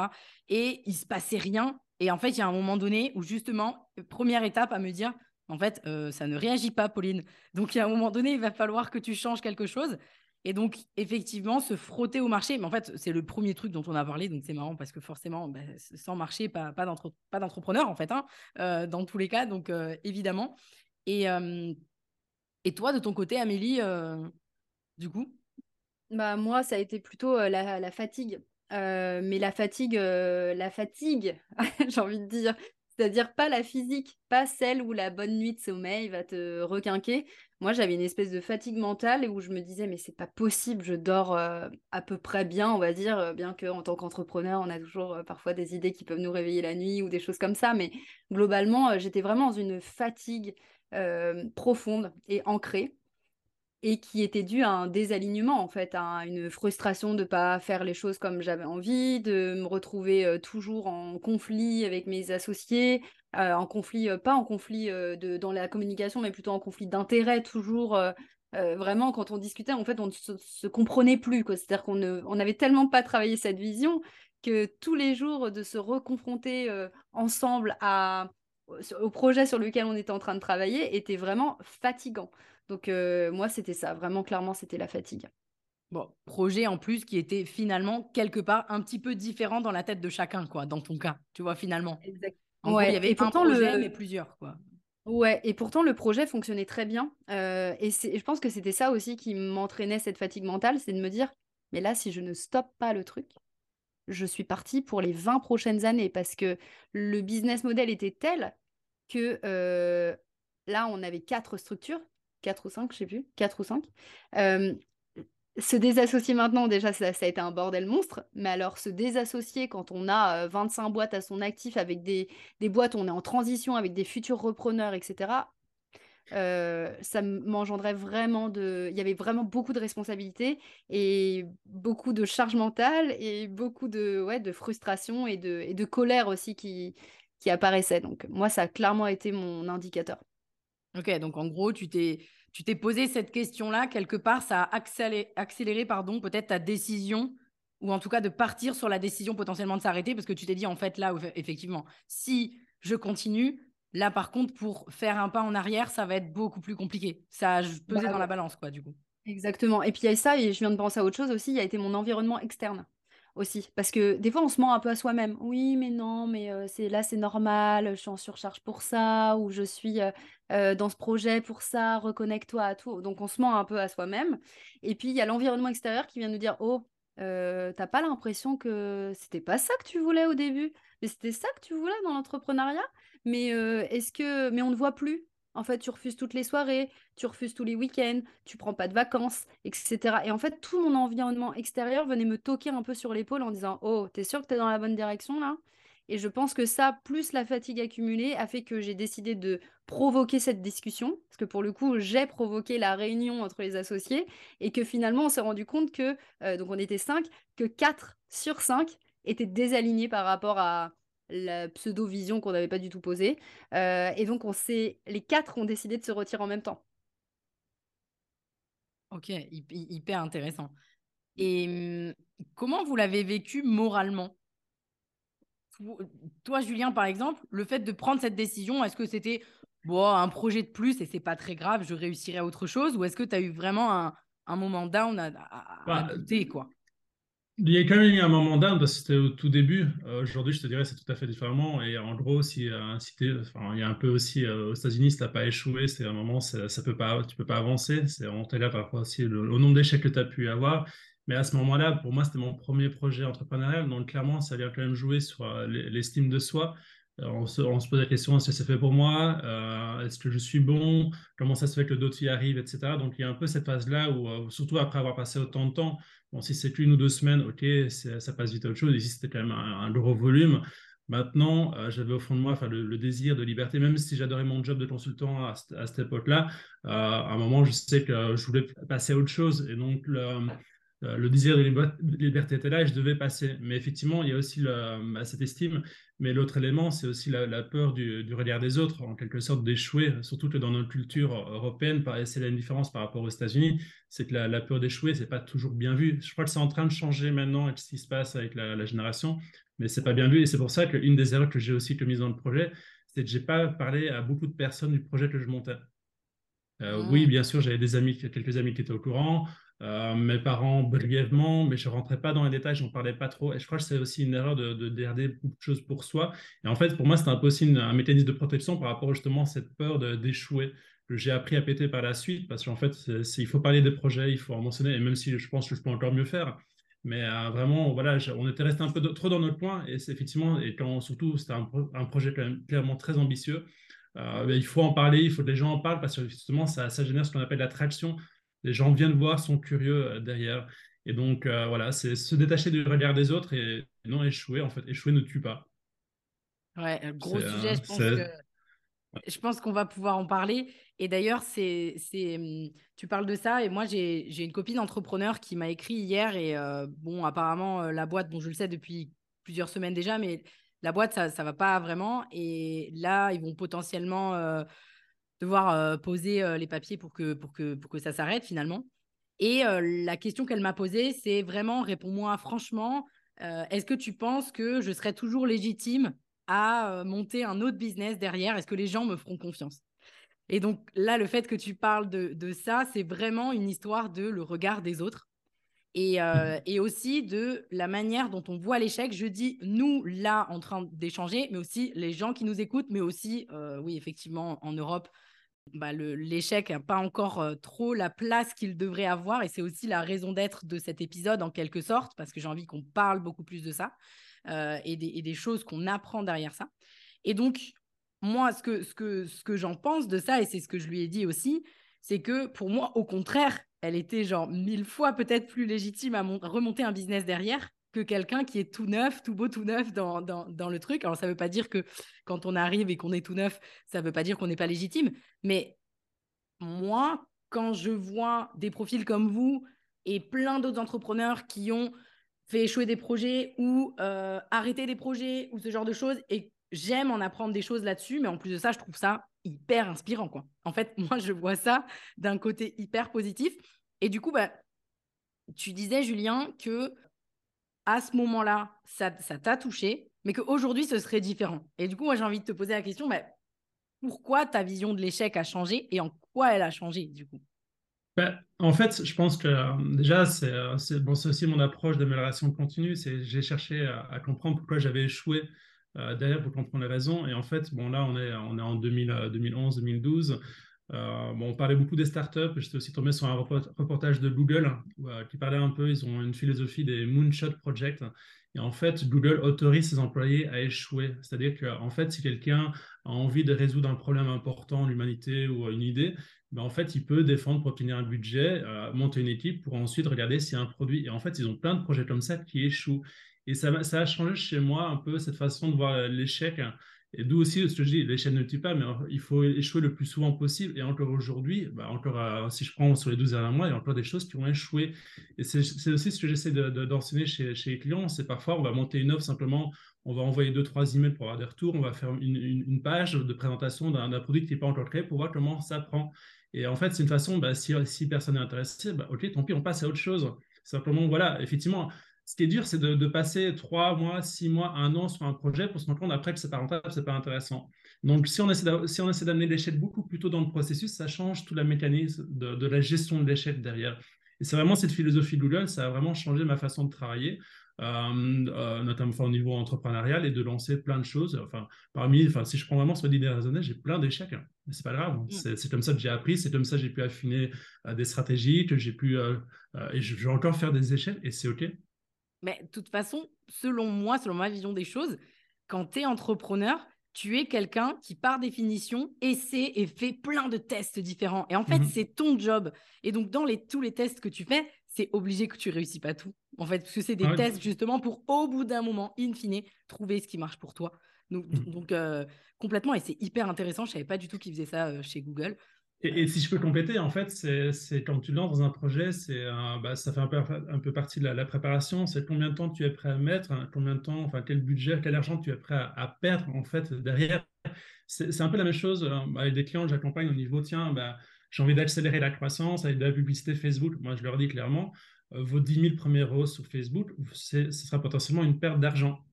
Et il se passait rien. Et en fait, il y a un moment donné où justement, première étape à me dire, en fait, euh, ça ne réagit pas, Pauline. Donc, a un moment donné, il va falloir que tu changes quelque chose. Et donc, effectivement, se frotter au marché. Mais en fait, c'est le premier truc dont on a parlé. Donc, c'est marrant parce que forcément, bah, sans marché, pas, d'entrepreneur, en fait, hein, euh, dans tous les cas. Donc, euh, évidemment. Et, et toi, de ton côté, Amélie, du coup? Bah, Moi, ça a été plutôt la, la, fatigue. mais la fatigue, la fatigue, j'ai envie de dire, c'est-à-dire pas la physique, pas celle où la bonne nuit de sommeil va te requinquer. Moi, j'avais une espèce de fatigue mentale où je me disais, mais c'est pas possible, je dors euh, à peu près bien, on va dire, euh, bien qu'en tant qu'entrepreneur, on a toujours euh, parfois des idées qui peuvent nous réveiller la nuit ou des choses comme ça. Mais globalement, j'étais vraiment dans une fatigue profonde et ancrée et qui était dû à un désalignement, en fait, à une frustration de pas faire les choses comme j'avais envie, de me retrouver toujours en conflit avec mes associés, en conflit, pas en conflit dans la communication, mais plutôt en conflit d'intérêt, toujours. vraiment, quand on discutait, en fait, on ne se, comprenait plus. C'est-à-dire qu'on n'avait tellement pas travaillé cette vision que tous les jours, de se reconfronter ensemble au projet sur lequel on était en train de travailler était vraiment fatigant. Donc euh, moi, c'était ça. Vraiment, clairement, c'était la fatigue. Bon, projet en plus qui était finalement quelque part un petit peu différent dans la tête de chacun, quoi, dans ton cas, tu vois, finalement. Exactement. il y avait et pourtant, un projet, mais plusieurs, quoi. Ouais, et pourtant le projet fonctionnait très bien. Euh, et, et, je pense que c'était ça aussi qui m'entraînait cette fatigue mentale, c'est de me dire, mais là, si je ne stoppe pas le truc, je suis partie pour les 20 prochaines années parce que le business model était tel que euh, là, on avait quatre structures 4 ou 5, je sais plus, 4 ou 5. se désassocier maintenant, déjà, ça, a été un bordel monstre. Mais alors, se désassocier quand on a 25 boîtes à son actif, avec des, boîtes, on est en transition avec des futurs repreneurs, etc., ça m'engendrait vraiment de. Il y avait vraiment beaucoup de responsabilités et beaucoup de charge mentale et beaucoup de, ouais, de frustration et de, et de colère aussi qui, qui apparaissait. Donc, moi, ça a clairement été mon indicateur. Ok, donc en gros, tu t'es, tu t'es posé cette question-là, quelque part, ça a accéléré, pardon, peut-être ta décision, ou en tout cas de partir sur la décision potentiellement de s'arrêter, parce que tu t'es dit, en fait, là, effectivement, si je continue, là, par contre, pour faire un pas en arrière, ça va être beaucoup plus compliqué. Ça a pesé bah dans la balance, quoi, du coup. Exactement. Et puis il y a ça, et je viens de penser à autre chose aussi, il y a été mon environnement externe aussi. Parce que des fois, on se ment un peu à soi-même. Oui, mais non, mais c'est là, c'est normal, je suis en surcharge pour ça, ou je suis dans ce projet pour ça, reconnecte-toi à tout. Donc, on se ment un peu à soi-même. Et puis, il y a l'environnement extérieur qui vient nous dire, oh, t'as pas l'impression que c'était pas ça que tu voulais au début, mais c'était ça que tu voulais dans l'entrepreneuriat? Mais est-ce que, mais on ne voit plus. En fait, tu refuses toutes les soirées, tu refuses tous les week-ends, tu prends pas de vacances, etc. Et en fait, tout mon environnement extérieur venait me toquer un peu sur l'épaule en disant Oh, t'es sûr que t'es dans la bonne direction là? Et je pense que ça, plus la fatigue accumulée, a fait que j'ai décidé de provoquer cette discussion. Parce que pour le coup, j'ai provoqué la réunion entre les associés et que finalement, on s'est rendu compte que, euh, donc on était cinq, que 4 sur 5 étaient désalignés par rapport à la pseudo-vision qu'on n'avait pas du tout posée. Euh, et donc, on s'est, les quatre ont décidé de se retirer en même temps. Ok, hyper intéressant. Et hum, comment vous l'avez vécu moralement? Toi, Julien, par exemple, le fait de prendre cette décision, est-ce que c'était bon, un projet de plus et c'est pas très grave, je réussirai à autre chose Ou est-ce que tu as eu vraiment un, un moment down à, à, bah, douter, quoi? Il y a quand même eu un moment d'âme parce que c'était au tout début. Euh, aujourd'hui, je te dirais, c'est tout à fait différemment. Et en gros, si, euh, enfin, il y a un peu aussi euh, aux États-Unis, si tu n'as pas échoué, c'est un moment, ça, peut pas, tu peux pas avancer. C'est on là par rapport aussi au nombre d'échecs que tu as pu avoir. Mais à ce moment-là, pour moi, c'était mon premier projet entrepreneurial. Donc, clairement, ça vient quand même jouer sur l'estime de soi. On se, pose la question est-ce que c'est fait pour moi? Est-ce que je suis bon? Comment ça se fait que d'autres y arrivent, etc. Donc, il y a un peu cette phase-là où, surtout après avoir passé autant de temps, Bon, si c'est qu'une ou deux semaines, ok, ça passe vite à autre chose. Ici, c'était quand même un, gros volume. Maintenant, euh, j'avais au fond de moi enfin, le, désir de liberté, même si j'adorais mon job de consultant à, cette époque-là. Euh, à un moment, je sais que je voulais passer à autre chose. Et donc, le désir de liberté était là et je devais passer. Mais effectivement, il y a aussi bah, cette estime. Mais l'autre élément, c'est aussi la, peur du, regard des autres, en quelque sorte d'échouer, surtout que dans notre culture européenne, c'est la différence par rapport aux États-Unis, c'est que la, peur d'échouer, c'est pas toujours bien vu. Je crois que c'est en train de changer maintenant avec ce qui se passe avec la, génération, mais c'est pas bien vu. Et c'est pour ça qu'une des erreurs que j'ai aussi commises dans le projet, c'est que j'ai pas parlé à beaucoup de personnes du projet que je montais. Euh, ah. Oui, bien sûr, j'avais des amis, quelques amis qui étaient au courant, euh, mes parents brièvement, mais je ne rentrais pas dans les détails, je n'en parlais pas trop. Et je crois que c'est aussi une erreur de, de, garder beaucoup de choses pour soi. Et en fait, pour moi, c'est un peu aussi un mécanisme de protection par rapport justement à cette peur d'échouer j'ai appris à péter par la suite, parce qu'en fait, il faut parler des projets, il faut en mentionner, et même si je pense que je peux encore mieux faire. Mais euh, vraiment, voilà, on était resté un peu trop dans notre coin, et c'est effectivement, et quand surtout, c'était un, projet clairement très ambitieux. Euh, il faut en parler, il faut que les gens en parlent parce que justement, ça, ça génère ce qu'on appelle l'attraction. Les gens viennent voir, sont curieux euh, derrière. Et donc, euh, voilà, c'est se détacher du regard des autres et non échouer. En fait, échouer ne tue pas. Ouais, gros sujet, je pense que je pense qu'on va pouvoir en parler. Et d'ailleurs, c'est, c'est, hum, tu parles de ça. Et moi, j'ai, j'ai une copine entrepreneur qui m'a écrit hier. Et bon, apparemment, la boîte, bon, je le sais depuis plusieurs semaines déjà, mais la boîte, ça ne va pas vraiment. Et là, ils vont potentiellement euh, devoir euh, poser euh, les papiers pour que, pour que, pour que ça s'arrête finalement. Et la question qu'elle m'a posée, c'est vraiment, réponds-moi franchement, est-ce que tu penses que je serai toujours légitime à monter un autre business derrière? Est-ce que les gens me feront confiance? Et donc là, le fait que tu parles de, de ça, c'est vraiment une histoire de le regard des autres. Euh, et, aussi de la manière dont on voit l'échec. Je dis nous, là, en train d'échanger, mais aussi les gens qui nous écoutent, mais aussi, euh, oui, effectivement, en Europe, bah, l'échec n'a pas encore trop la place qu'il devrait avoir. Et c'est aussi la raison d'être de cet épisode, en quelque sorte, parce que j'ai envie qu'on parle beaucoup plus de ça et des, choses qu'on apprend derrière ça. Et donc, moi, ce que, ce que j'en pense de ça, et c'est ce que je lui ai dit aussi, c'est que pour moi, au contraire, elle était genre mille fois peut-être plus légitime à, remonter un business derrière que quelqu'un qui est tout neuf, tout beau, tout neuf dans, dans, le truc. Alors, ça ne veut pas dire que quand on arrive et qu'on est tout neuf, ça ne veut pas dire qu'on n'est pas légitime. Mais moi, quand je vois des profils comme vous et plein d'autres entrepreneurs qui ont fait échouer des projets ou euh, arrêté des projets ou ce genre de choses, et j'aime en apprendre des choses là-dessus, mais en plus de ça, je trouve ça hyper inspirant. Quoi. En fait, moi, je vois ça d'un côté hyper positif. Et du coup, bah, tu disais, Julien, que à ce moment-là, ça, t'a touché, mais qu'aujourd'hui, ce serait différent. Et du coup, moi, j'ai envie de te poser la question, bah, pourquoi ta vision de l'échec a changé et en quoi elle a changé, du coup? Bah, en fait, je pense que euh, déjà, euh, c'est bon, aussi mon approche d'amélioration continue. C'est j'ai cherché à, comprendre pourquoi j'avais échoué euh, derrière pour comprendre les raisons. Et en fait, bon, là, on est, on est en 2011, 2012. Euh, bon, on parlait beaucoup des startups. J'étais aussi tombé sur un reportage de Google euh, qui parlait un peu. Ils ont une philosophie des Moonshot Project. Et en fait, Google autorise ses employés à échouer. C'est-à-dire qu'en fait, si quelqu'un a envie de résoudre un problème important, l'humanité ou une idée, ben en fait, il peut défendre pour obtenir un budget, monter une équipe pour ensuite regarder s'il y a un produit. Et en fait, ils ont plein de projets comme ça qui échouent. Et ça, ça a changé chez moi un peu cette façon de voir l'échec. Et d'où aussi ce que je dis, l'échec ne tue pas, mais il faut échouer le plus souvent possible. Et encore aujourd'hui, bah encore euh, si je prends sur les 12 derniers mois, il y a encore des choses qui ont échoué. Et c'est aussi ce que j'essaie d'enseigner de, chez, chez, les clients. C'est parfois, on va monter une offre simplement, on va envoyer deux, trois emails pour avoir des retours, on va faire une, page de présentation d'un produit qui n'est pas encore créé pour voir comment ça prend. Et en fait, c'est une façon, bah, si, si personne n'est intéressé, bah, ok, tant pis, on passe à autre chose. Simplement, voilà, effectivement, ce qui est dur, c'est de, passer trois mois, six mois, un an sur un projet pour se rendre compte après que c'est pas rentable, c'est pas intéressant. Donc, si on essaie d'amener l'échec beaucoup plus tôt dans le processus, ça change tout la mécanisme de, la gestion de l'échec derrière. Et c'est vraiment cette philosophie de Google, ça a vraiment changé ma façon de travailler, euh, euh, notamment au niveau entrepreneurial et de lancer plein de choses. Enfin, parmi, enfin, si je prends vraiment sur l'idée raisonnée, j'ai plein d'échecs, hein. mais c'est pas grave. Mmh. C'est comme ça que j'ai appris, c'est comme ça que j'ai pu affiner euh, des stratégies, que j'ai pu, et je vais encore faire des échecs, et c'est OK. Mais de toute façon, selon moi, selon ma vision des choses, quand tu es entrepreneur, tu es quelqu'un qui, par définition, essaie et fait plein de tests différents. Et en fait, mmh c'est ton job. Et donc, dans les, tous les tests que tu fais, c'est obligé que tu réussis pas tout. En fait, parce que c'est des tests justement pour, au bout d'un moment, in fine, trouver ce qui marche pour toi. Donc, mmh. donc euh, complètement, et c'est hyper intéressant. Je savais pas du tout qu'ils faisaient ça euh, chez Google. Et, si je peux compléter, en fait, c'est quand tu lances un projet, c'est bah, ça fait un peu, un peu partie de la, préparation. C'est combien de temps tu es prêt à mettre, hein, combien de temps, enfin quel budget, quel argent tu es prêt à, perdre en fait derrière. C'est un peu la même chose euh, avec des clients que j'accompagne au niveau, tiens, bah, j'ai envie d'accélérer la croissance avec de la publicité Facebook. Moi, je leur dis clairement, euh, vos 10 000 premiers euros sur Facebook, ce sera potentiellement une perte d'argent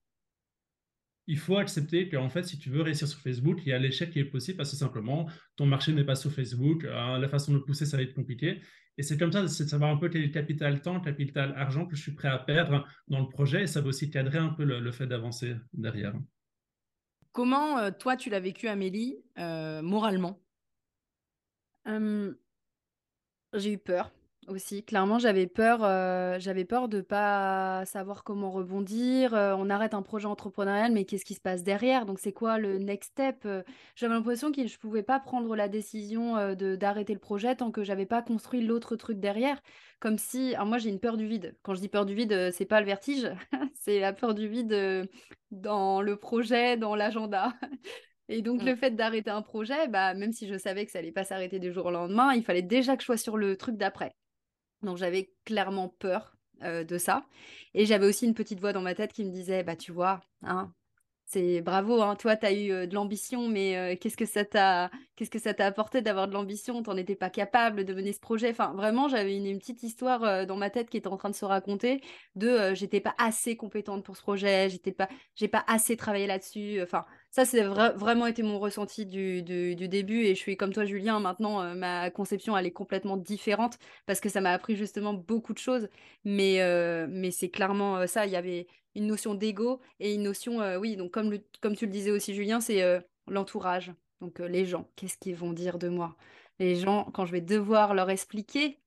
il faut accepter qu'en fait, si tu veux réussir sur Facebook, il y a l'échec qui est possible parce que simplement, ton marché n'est pas sur Facebook, hein, la façon de pousser, ça va être compliqué. Et c'est comme ça, c'est de savoir un peu quel est le capital temps, capital argent que je suis prêt à perdre dans le projet. Et ça va aussi cadrer un peu le, fait d'avancer derrière. Comment, euh, toi, tu l'as vécu, Amélie, euh, moralement? Hum, J'ai eu peur aussi. Clairement, j'avais peur, euh, j'avais peur de pas savoir comment rebondir. Euh, on arrête un projet entrepreneurial, mais qu'est-ce qui se passe derrière? Donc, c'est quoi le next step? Euh, j'avais l'impression que je pouvais pas prendre la décision de d'arrêter le projet tant que j'avais pas construit l'autre truc derrière. Comme si, alors moi, j'ai une peur du vide. Quand je dis peur du vide, c'est pas le vertige, c'est la peur du vide dans le projet, dans l'agenda. Et donc, le fait d'arrêter un projet, bah, même si je savais que ça allait pas s'arrêter du jour au lendemain, il fallait déjà que je sois sur le truc d'après. Donc j'avais clairement peur de ça. Et j'avais aussi une petite voix dans ma tête qui me disait, bah tu vois, hein, c'est bravo, hein, toi tu as eu de l'ambition, mais qu'est-ce que ça t'a qu'est-ce que ça t'a apporté d'avoir de l'ambition? T'en étais pas capable de mener ce projet. Enfin, vraiment, j'avais une, petite histoire dans ma tête qui était en train de se raconter de j'étais pas assez compétente pour ce projet, j'étais pas j'ai pas assez travaillé là-dessus. Enfin, ça, c'est vraiment été mon ressenti du, début. Et je suis comme toi, Julien. Maintenant, euh, ma conception, elle est complètement différente parce que ça m'a appris justement beaucoup de choses. Mais, euh, mais c'est clairement euh, ça. Il y avait une notion d'ego et une notion, oui, donc comme, comme tu le disais aussi, Julien, c'est l'entourage. Donc les gens, qu'est-ce qu'ils vont dire de moi? Les gens, quand je vais devoir leur expliquer,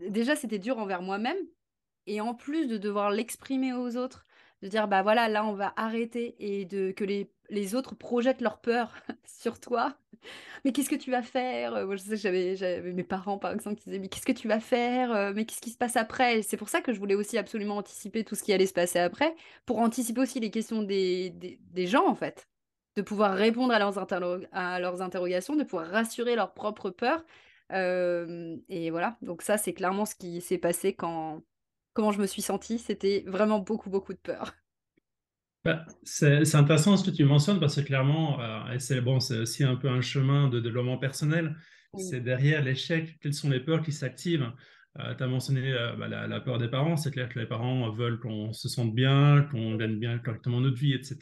déjà, c'était dur envers moi-même. Et en plus de devoir l'exprimer aux autres, de dire bah voilà là on va arrêter et de que les, les autres projettent leur peur sur toi. Mais qu'est-ce que tu vas faire? Euh, moi je sais j'avais j'avais mes parents par exemple qui disaient mais qu'est-ce que tu vas faire? Euh, mais qu'est-ce qui se passe après? C'est pour ça que je voulais aussi absolument anticiper tout ce qui allait se passer après pour anticiper aussi les questions des, des, gens en fait. De pouvoir répondre à leurs, à leurs interrogations de pouvoir rassurer leurs propres peurs. Euh, et voilà. Donc ça c'est clairement ce qui s'est passé quand comment je me suis sentie. C'était vraiment beaucoup, beaucoup de peur. Bah, c'est intéressant ce que tu mentionnes parce que clairement, euh, c'est bon, aussi un peu un chemin de développement personnel. C'est derrière l'échec, quelles sont les peurs qui s'activent? Euh, tu as mentionné euh, bah, la, peur des parents. C'est clair que les parents veulent qu'on se sente bien, qu'on gagne bien correctement notre vie, etc.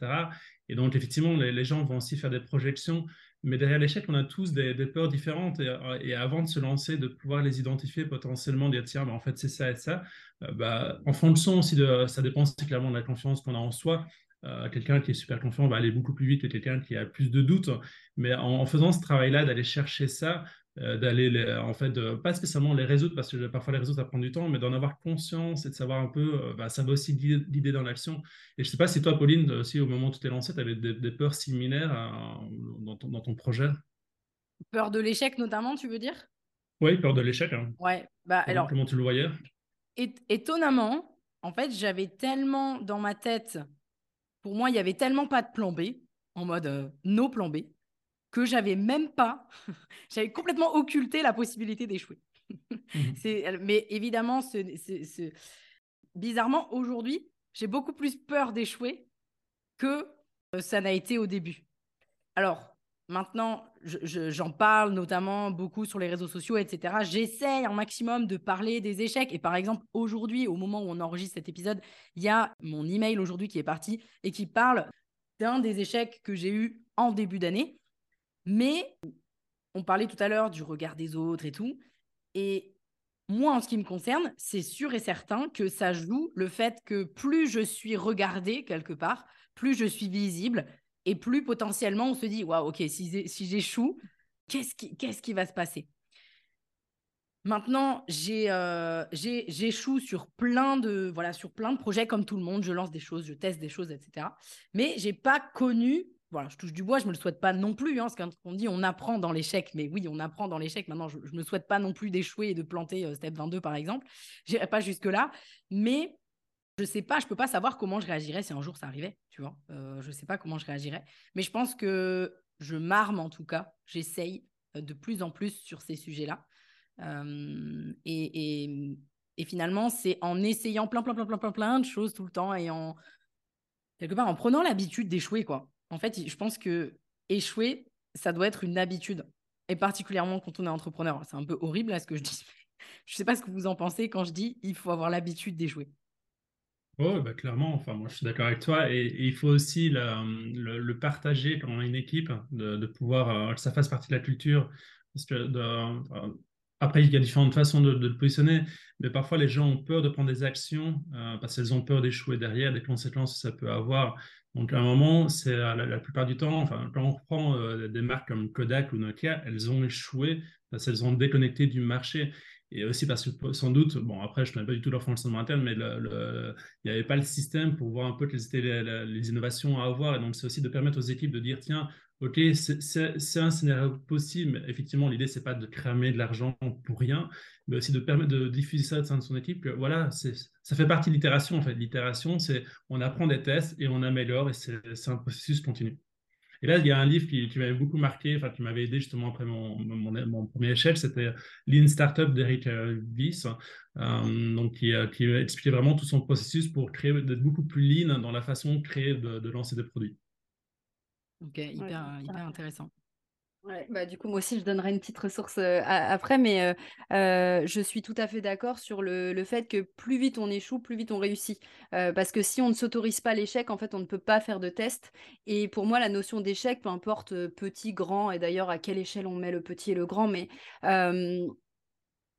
Et donc, effectivement, les, gens vont aussi faire des projections mais derrière l'échec, on a tous des, peurs différentes. Et, avant de se lancer, de pouvoir les identifier potentiellement, dire tiens, bah, en fait, c'est ça et ça. Euh, bah, en fonction aussi de, ça dépend clairement de la confiance qu'on a en soi. Euh, quelqu'un qui est super confiant va aller beaucoup plus vite que quelqu'un qui a plus de doutes. Mais en faisant ce travail-là, d'aller chercher ça, euh, d'aller en fait pas spécialement les résoudre parce que parfois les résoudre ça prend du temps mais d'en avoir conscience et de savoir un peu euh, bah, ça va aussi guider dans l'action. Et je sais pas si toi Pauline aussi au moment où tu t'es lancée tu avais des, peurs similaires dans, ton, projet? Peur de l'échec notamment tu veux dire? Oui peur de l'échec hein. ouais bah alors comment tu le voyais? Étonnamment en fait j'avais tellement dans ma tête pour moi il y avait tellement pas de plan B en mode euh, no plan B que j'avais même pas, j'avais complètement occulté la possibilité d'échouer. Mmh mais évidemment, bizarrement, aujourd'hui, j'ai beaucoup plus peur d'échouer que euh, ça n'a été au début. Alors, maintenant, j'en parle notamment beaucoup sur les réseaux sociaux, etc. J'essaie un maximum de parler des échecs. Et par exemple, aujourd'hui, au moment où on enregistre cet épisode, il y a mon email aujourd'hui qui est parti et qui parle d'un des échecs que j'ai eu en début d'année. Mais on parlait tout à l'heure du regard des autres et tout. Et moi, en ce qui me concerne, c'est sûr et certain que ça joue le fait que plus je suis regardée quelque part, plus je suis visible et plus potentiellement on se dit waouh, ok, si, si j'échoue, qu'est-ce qui, qu'est-ce qui va se passer? Maintenant, euh, j'échoue sur plein de voilà sur plein de projets comme tout le monde. Je lance des choses, je teste des choses, etc. Mais j'ai pas connu voilà, je touche du bois, je ne me le souhaite pas non plus. Hein, parce qu'on dit on apprend dans l'échec, mais oui, on apprend dans l'échec. Maintenant, je ne me souhaite pas non plus d'échouer et de planter euh, Step 22, par exemple. Je n'irai pas jusque-là. Mais je ne sais pas, je ne peux pas savoir comment je réagirais si un jour ça arrivait. Tu vois, euh, je ne sais pas comment je réagirais. Mais je pense que je m'arme en tout cas. J'essaye de plus en plus sur ces sujets-là. et, et, finalement, c'est en essayant plein, plein, plein, plein, plein, plein de choses tout le temps et en quelque part en prenant l'habitude d'échouer, quoi. En fait, je pense que échouer, ça doit être une habitude. Et particulièrement quand on est entrepreneur. C'est un peu horrible là ce que je dis. je ne sais pas ce que vous en pensez quand je dis il faut avoir l'habitude d'échouer. Oh, clairement, enfin, moi je suis d'accord avec toi. Et, il faut aussi le, partager quand on a une équipe, de, pouvoir euh, que ça fasse partie de la culture. Que après, il y a différentes façons de, le positionner, mais parfois les gens ont peur de prendre des actions euh, parce qu'elles ont peur d'échouer derrière, des conséquences que ça peut avoir. Donc, à un moment, c'est la, plupart du temps, enfin, quand on reprend euh, des marques comme Kodak ou Nokia, elles ont échoué parce qu'elles ont déconnecté du marché. Et aussi parce que sans doute, bon après je ne connais pas du tout leur fonctionnement interne, mais il n'y avait pas le système pour voir un peu quelles étaient les, les innovations à avoir. Et donc c'est aussi de permettre aux équipes de dire, tiens, ok, c'est un scénario possible, mais effectivement l'idée c'est pas de cramer de l'argent pour rien, mais aussi de permettre de diffuser ça au sein de son équipe. Voilà, ça fait partie de l'itération en fait. L'itération, c'est on apprend des tests et on améliore et c'est un processus continu. Et là, il y a un livre qui, m'avait beaucoup marqué, enfin, qui m'avait aidé justement après mon, premier échelle, c'était Lean Startup d'Eric euh, Wyss, euh, donc qui, euh, qui, expliquait vraiment tout son processus pour créer, d'être beaucoup plus lean dans la façon de créer, de, de lancer des produits. Ok, hyper, hyper intéressant. Ouais, bah, du coup, moi aussi, je donnerai une petite ressource après, mais je suis tout à fait d'accord sur le, fait que plus vite on échoue, plus vite on réussit. parce que si on ne s'autorise pas l'échec, en fait, on ne peut pas faire de test. Et pour moi, la notion d'échec, peu importe petit, grand, et d'ailleurs à quelle échelle on met le petit et le grand, mais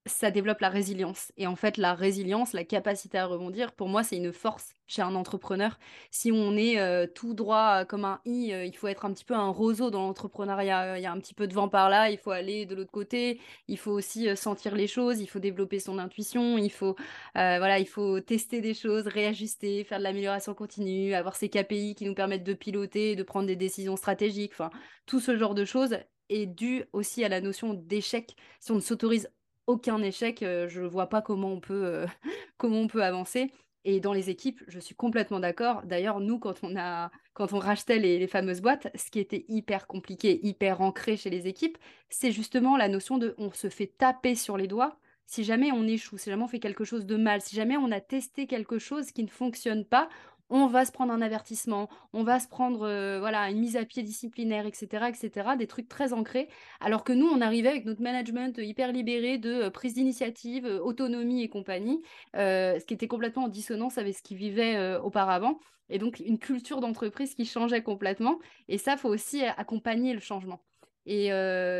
ça développe la résilience. Et en fait, la résilience, la capacité à rebondir, pour moi, c'est une force chez un entrepreneur. Si on est euh, tout droit comme un i, euh, il faut être un petit peu un roseau dans l'entrepreneuriat. Il y a un petit peu de vent par là, il faut aller de l'autre côté. Il faut aussi euh, sentir les choses, il faut développer son intuition, il faut, voilà, il faut tester des choses, réajuster, faire de l'amélioration continue, avoir ces KPI qui nous permettent de piloter, de prendre des décisions stratégiques. Enfin, tout ce genre de choses est dû aussi à la notion d'échec. Si on ne s'autorise aucun échec. je ne vois pas comment on peut, comment on peut avancer. Et dans les équipes, je suis complètement d'accord. D'ailleurs, nous, quand on, a, quand on rachetait les, fameuses boîtes, ce qui était hyper compliqué, hyper ancré chez les équipes, c'est justement la notion de on se fait taper sur les doigts si jamais on échoue, si jamais on fait quelque chose de mal, si jamais on a testé quelque chose qui ne fonctionne pas, on va se prendre un avertissement, on va se prendre euh, voilà une mise à pied disciplinaire, etc., etc., des trucs très ancrés. Alors que nous, on arrivait avec notre management hyper libéré de euh, prise d'initiative, euh, autonomie et compagnie, ce qui était complètement en dissonance avec ce qu'ils vivaient auparavant. Et donc une culture d'entreprise qui changeait complètement. Et ça, faut aussi accompagner le changement. Et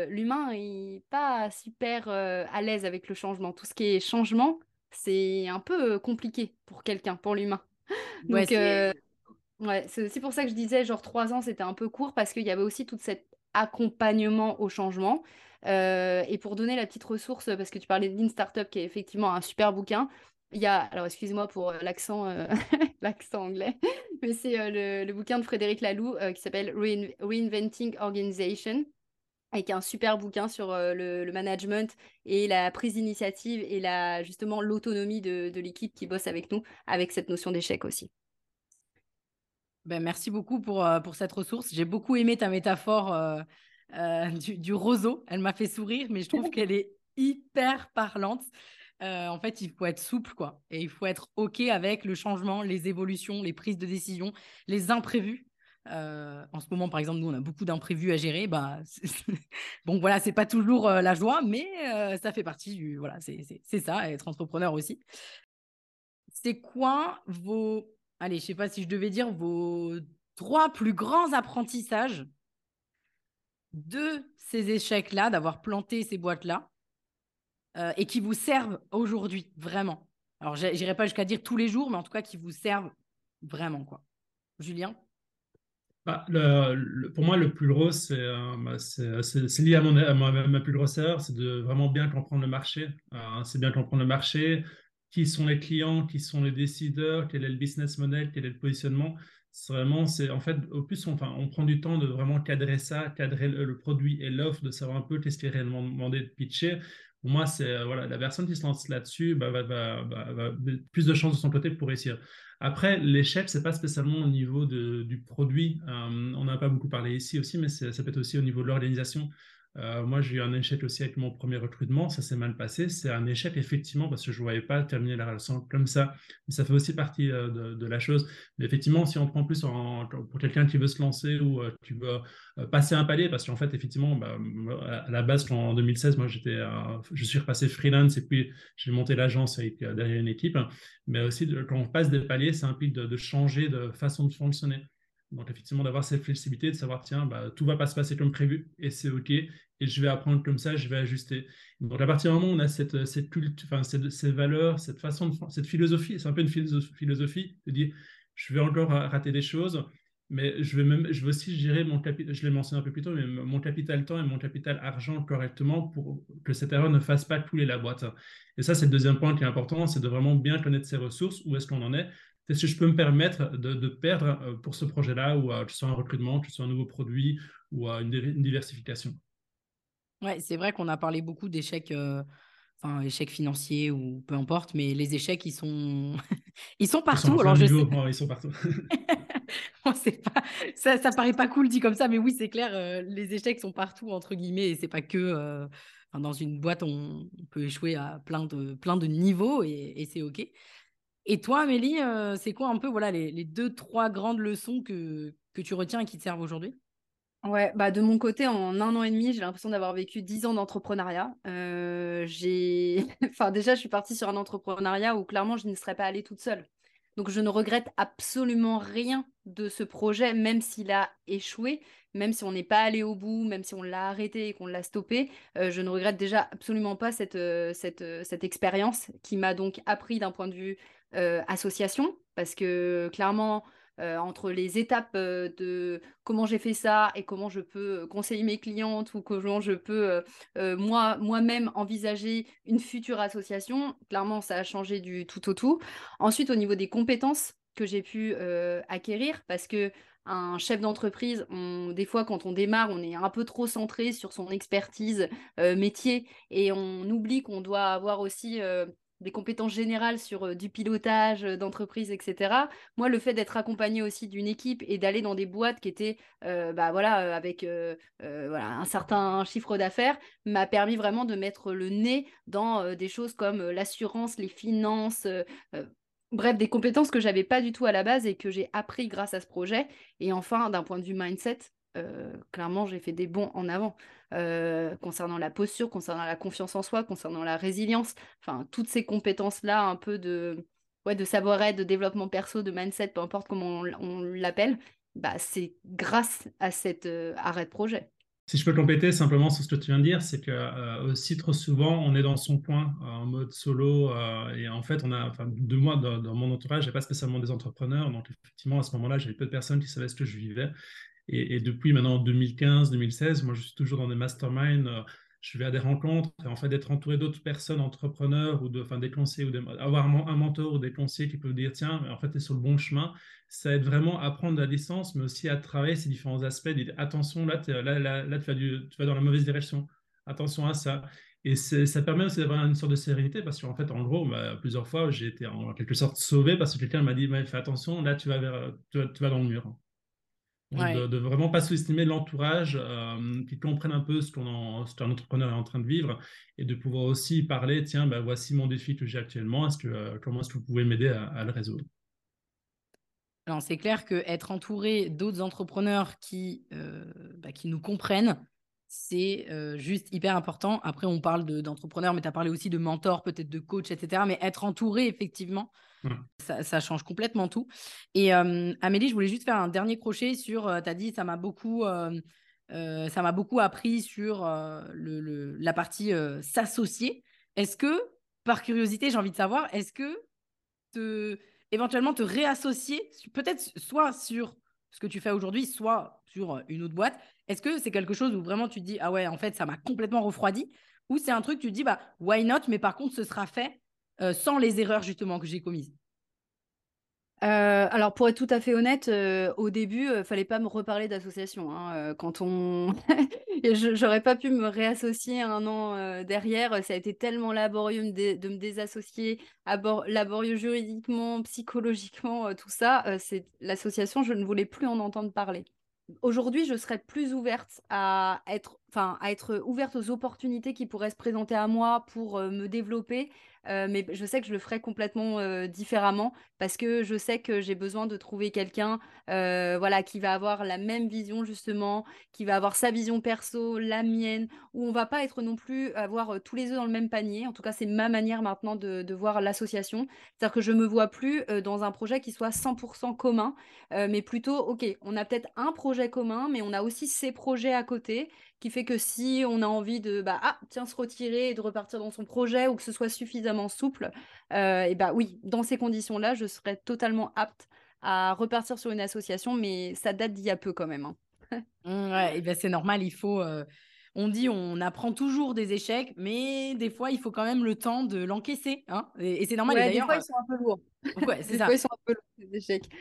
l'humain n'est pas super à l'aise avec le changement. Tout ce qui est changement, c'est un peu compliqué pour quelqu'un, pour l'humain. Donc, euh, ouais, c'est aussi pour ça que je disais, genre, trois ans, c'était un peu court parce qu'il y avait aussi tout cet accompagnement au changement. Euh, et pour donner la petite ressource, parce que tu parlais de Lean Startup, qui est effectivement un super bouquin, il y a, alors excusez-moi pour euh, l'accent l'accent anglais, mais c'est le, bouquin de Frédéric Laloux qui s'appelle Reinventing Organization est un super bouquin sur le, management et la prise d'initiative et la, justement l'autonomie de, l'équipe qui bosse avec nous, avec cette notion d'échec aussi. Ben, merci beaucoup pour, pour cette ressource. J'ai beaucoup aimé ta métaphore du, roseau. Elle m'a fait sourire, mais je trouve qu'elle est hyper parlante. en fait, il faut être souple, quoi. Et il faut être OK avec le changement, les évolutions, les prises de décision, les imprévus. Euh, en ce moment, par exemple, nous, on a beaucoup d'imprévus à gérer. Bah, bon, voilà, c'est pas toujours euh, la joie, mais euh, ça fait partie du. Voilà, c'est ça, être entrepreneur aussi. C'est quoi vos. Allez, je sais pas si je devais dire vos trois plus grands apprentissages de ces échecs-là, d'avoir planté ces boîtes-là, et qui vous servent aujourd'hui, vraiment? Alors, j'irai pas jusqu'à dire tous les jours, mais en tout cas, qui vous servent vraiment, quoi. Julien? Bah, le, pour moi, le plus gros, c'est euh, bah, lié à, mon, ma, plus grosse erreur, c'est de vraiment bien comprendre le marché. Euh, c'est bien comprendre le marché, qui sont les clients, qui sont les décideurs, quel est le business model, quel est le positionnement. Vraiment, en fait, au plus, on, enfin, on prend du temps de vraiment cadrer ça, cadrer le, produit et l'offre, de savoir un peu qu'est-ce qui est réellement demandé de pitcher. Pour moi, c'est euh, voilà, la personne qui se lance là-dessus, bah, va, plus de chances de son côté pour réussir. Après, l'échec, c'est pas spécialement au niveau de, du produit. Euh, on n'a pas beaucoup parlé ici aussi, mais ça peut être aussi au niveau de l'organisation. Euh, moi, j'ai eu un échec aussi avec mon premier recrutement, ça s'est mal passé. C'est un échec effectivement parce que je ne voyais pas terminer la relation comme ça. Mais ça fait aussi partie euh, de, la chose. Mais effectivement, si on prend plus pour quelqu'un qui veut se lancer ou qui veut passer un palier, parce qu'en fait, effectivement, bah, à la base, en 2016, moi, j'étais, je suis repassé freelance et puis j'ai monté l'agence avec derrière une équipe. Mais aussi, quand on passe des paliers, ça implique de changer de façon de fonctionner. Donc, effectivement, d'avoir cette flexibilité, de savoir, tiens, bah, tout va pas se passer comme prévu et c'est OK. Et je vais apprendre comme ça, je vais ajuster. Donc, à partir du moment où on a cette, cette culte, enfin, ces valeurs, cette façon de, cette philosophie, c'est un peu une philosophie de dire, je vais encore rater des choses, mais je vais même, je vais aussi gérer mon capital, je l'ai mentionné un peu plus tôt, mais mon capital temps et mon capital argent correctement pour que cette erreur ne fasse pas couler la boîte. Et ça, c'est le deuxième point qui est important, c'est de vraiment bien connaître ses ressources, où est-ce qu'on en est, est-ce que je peux me permettre de, perdre euh, pour ce projet-là, ou que ce soit un recrutement, que ce soit un nouveau produit, ou une, diversification Ouais, c'est vrai qu'on a parlé beaucoup d'échecs, euh, enfin échecs financiers ou peu importe, mais les échecs, ils sont, ils sont partout. Ils sont, Alors je sais... ils sont partout. pas... ça, ça paraît pas cool dit comme ça, mais oui, c'est clair, euh, les échecs sont partout entre guillemets, et c'est pas que dans une boîte, on, peut échouer à plein de, plein de niveaux et, et c'est ok. Et toi, Amélie, euh, c'est quoi un peu voilà, les, deux, trois grandes leçons que, que tu retiens et qui te servent aujourd'hui? Ouais, bah de mon côté, en un an et demi, j'ai l'impression d'avoir vécu dix ans d'entrepreneuriat. Euh, j'ai, enfin déjà, je suis partie sur un entrepreneuriat où clairement, je ne serais pas allée toute seule. Donc, je ne regrette absolument rien de ce projet, même s'il a échoué, même si on n'est pas allé au bout, même si on l'a arrêté et qu'on l'a stoppé. Euh, je ne regrette déjà absolument pas cette, cette, cette expérience qui m'a donc appris d'un point de vue association, parce que clairement, euh, entre les étapes euh, de comment j'ai fait ça et comment je peux conseiller mes clientes ou comment je peux moi moi-même envisager une future association, clairement ça a changé du tout au tout. Ensuite au niveau des compétences que j'ai pu acquérir parce que un chef d'entreprise, des fois quand on démarre, on est un peu trop centré sur son expertise métier et on oublie qu'on doit avoir aussi des compétences générales sur euh, du pilotage euh, d'entreprise, etc. Moi, le fait d'être accompagné aussi d'une équipe et d'aller dans des boîtes qui étaient euh, bah, voilà, avec voilà, un certain chiffre d'affaires m'a permis vraiment de mettre le nez dans des choses comme l'assurance, les finances. Bref, des compétences que j'avais pas du tout à la base et que j'ai appris grâce à ce projet. Et enfin, d'un point de vue mindset, clairement, j'ai fait des bons en avant. Euh, concernant la posture, concernant la confiance en soi, concernant la résilience, enfin toutes ces compétences-là un peu de, ouais, de savoir-être, de développement perso, de mindset, peu importe comment on, l'appelle, bah, c'est grâce à cet euh, arrêt de projet. Si je peux compléter simplement sur ce que tu viens de dire, c'est que euh, aussi trop souvent, on est dans son coin en mode solo et en fait, on a, enfin, de moi, dans, mon entourage, j'ai pas spécialement des entrepreneurs, donc effectivement, à ce moment-là, j'avais peu de personnes qui savaient ce que je vivais. Et, depuis maintenant 2015, 2016, moi je suis toujours dans des masterminds, euh, je vais à des rencontres, et en fait d'être entouré d'autres personnes, entrepreneurs ou de, enfin, des conseillers, ou avoir un, mentor ou des conseillers qui peuvent dire tiens, en fait tu es sur le bon chemin, ça aide vraiment à prendre la licence, mais aussi à travailler ces différents aspects, dire attention, là, là, là, tu, vas dans la mauvaise direction, attention à ça. Et ça permet aussi d'avoir une sorte de sérénité parce qu'en fait, en gros, bah, plusieurs fois, j'ai été en quelque sorte sauvé parce que quelqu'un m'a dit fais attention, là, tu vas dans le mur. De, de, vraiment pas sous-estimer l'entourage, euh, qui comprennent un peu ce qu'un entrepreneur est en train de vivre et de pouvoir aussi parler, tiens, bah, voici mon défi que j'ai actuellement, est-ce que, euh, comment est-ce que vous pouvez m'aider à, le résoudre? Alors, c'est clair qu'être entouré d'autres entrepreneurs qui, euh, bah, qui nous comprennent, c'est juste hyper important. Après, on parle d'entrepreneurs, mais tu as parlé aussi de mentors, peut-être de coach, etc. Mais être entouré, effectivement, ça, change complètement tout. Et Amélie, je voulais juste faire un dernier crochet sur, tu as dit, ça m'a beaucoup, ça m'a beaucoup appris sur le, la partie s'associer. Est-ce que, par curiosité, j'ai envie de savoir, est-ce que te, éventuellement te réassocier, peut-être soit sur ce que tu fais aujourd'hui, soit sur une autre boîte, est-ce que c'est quelque chose où vraiment tu te dis, ah ouais, en fait, ça m'a complètement refroidi? Ou c'est un truc, tu te dis, bah, why not? Mais par contre, ce sera fait euh, sans les erreurs justement que j'ai commises euh, alors pour être tout à fait honnête, euh, au début, ne fallait pas me reparler d'association. Hein, quand on, j'aurais pas pu me réassocier un an derrière. Ça a été tellement laborieux de, me désassocier, laborieux juridiquement, psychologiquement, tout ça. c'est l'association, je ne voulais plus en entendre parler. Aujourd'hui, je serais plus ouverte à être enfin, à être ouverte aux opportunités qui pourraient se présenter à moi pour me développer. Mais je sais que je le ferai complètement différemment parce que je sais que j'ai besoin de trouver quelqu'un voilà, qui va avoir la même vision justement, qui va avoir sa vision perso, la mienne, où on va pas être non plus avoir tous les œufs dans le même panier. En tout cas, c'est ma manière maintenant de, voir l'association. C'est-à-dire que je me vois plus dans un projet qui soit 100% commun, mais plutôt, ok, on a peut-être un projet commun, mais on a aussi ces projets à côté qui fait que si on a envie de bah ah tiens se retirer et de repartir dans son projet ou que ce soit suffisamment souple, euh, et bah oui, dans ces conditions-là, je serais totalement apte à repartir sur une association, mais ça date d'il y a peu quand même. Hein. Mmh, ouais, et ben c'est normal, il faut. Euh, on dit on apprend toujours des échecs, mais des fois il faut quand même le temps de l'encaisser, hein et, c'est normal. Ouais, des fois ils sont un peu lourds. Ouais, c'est ça.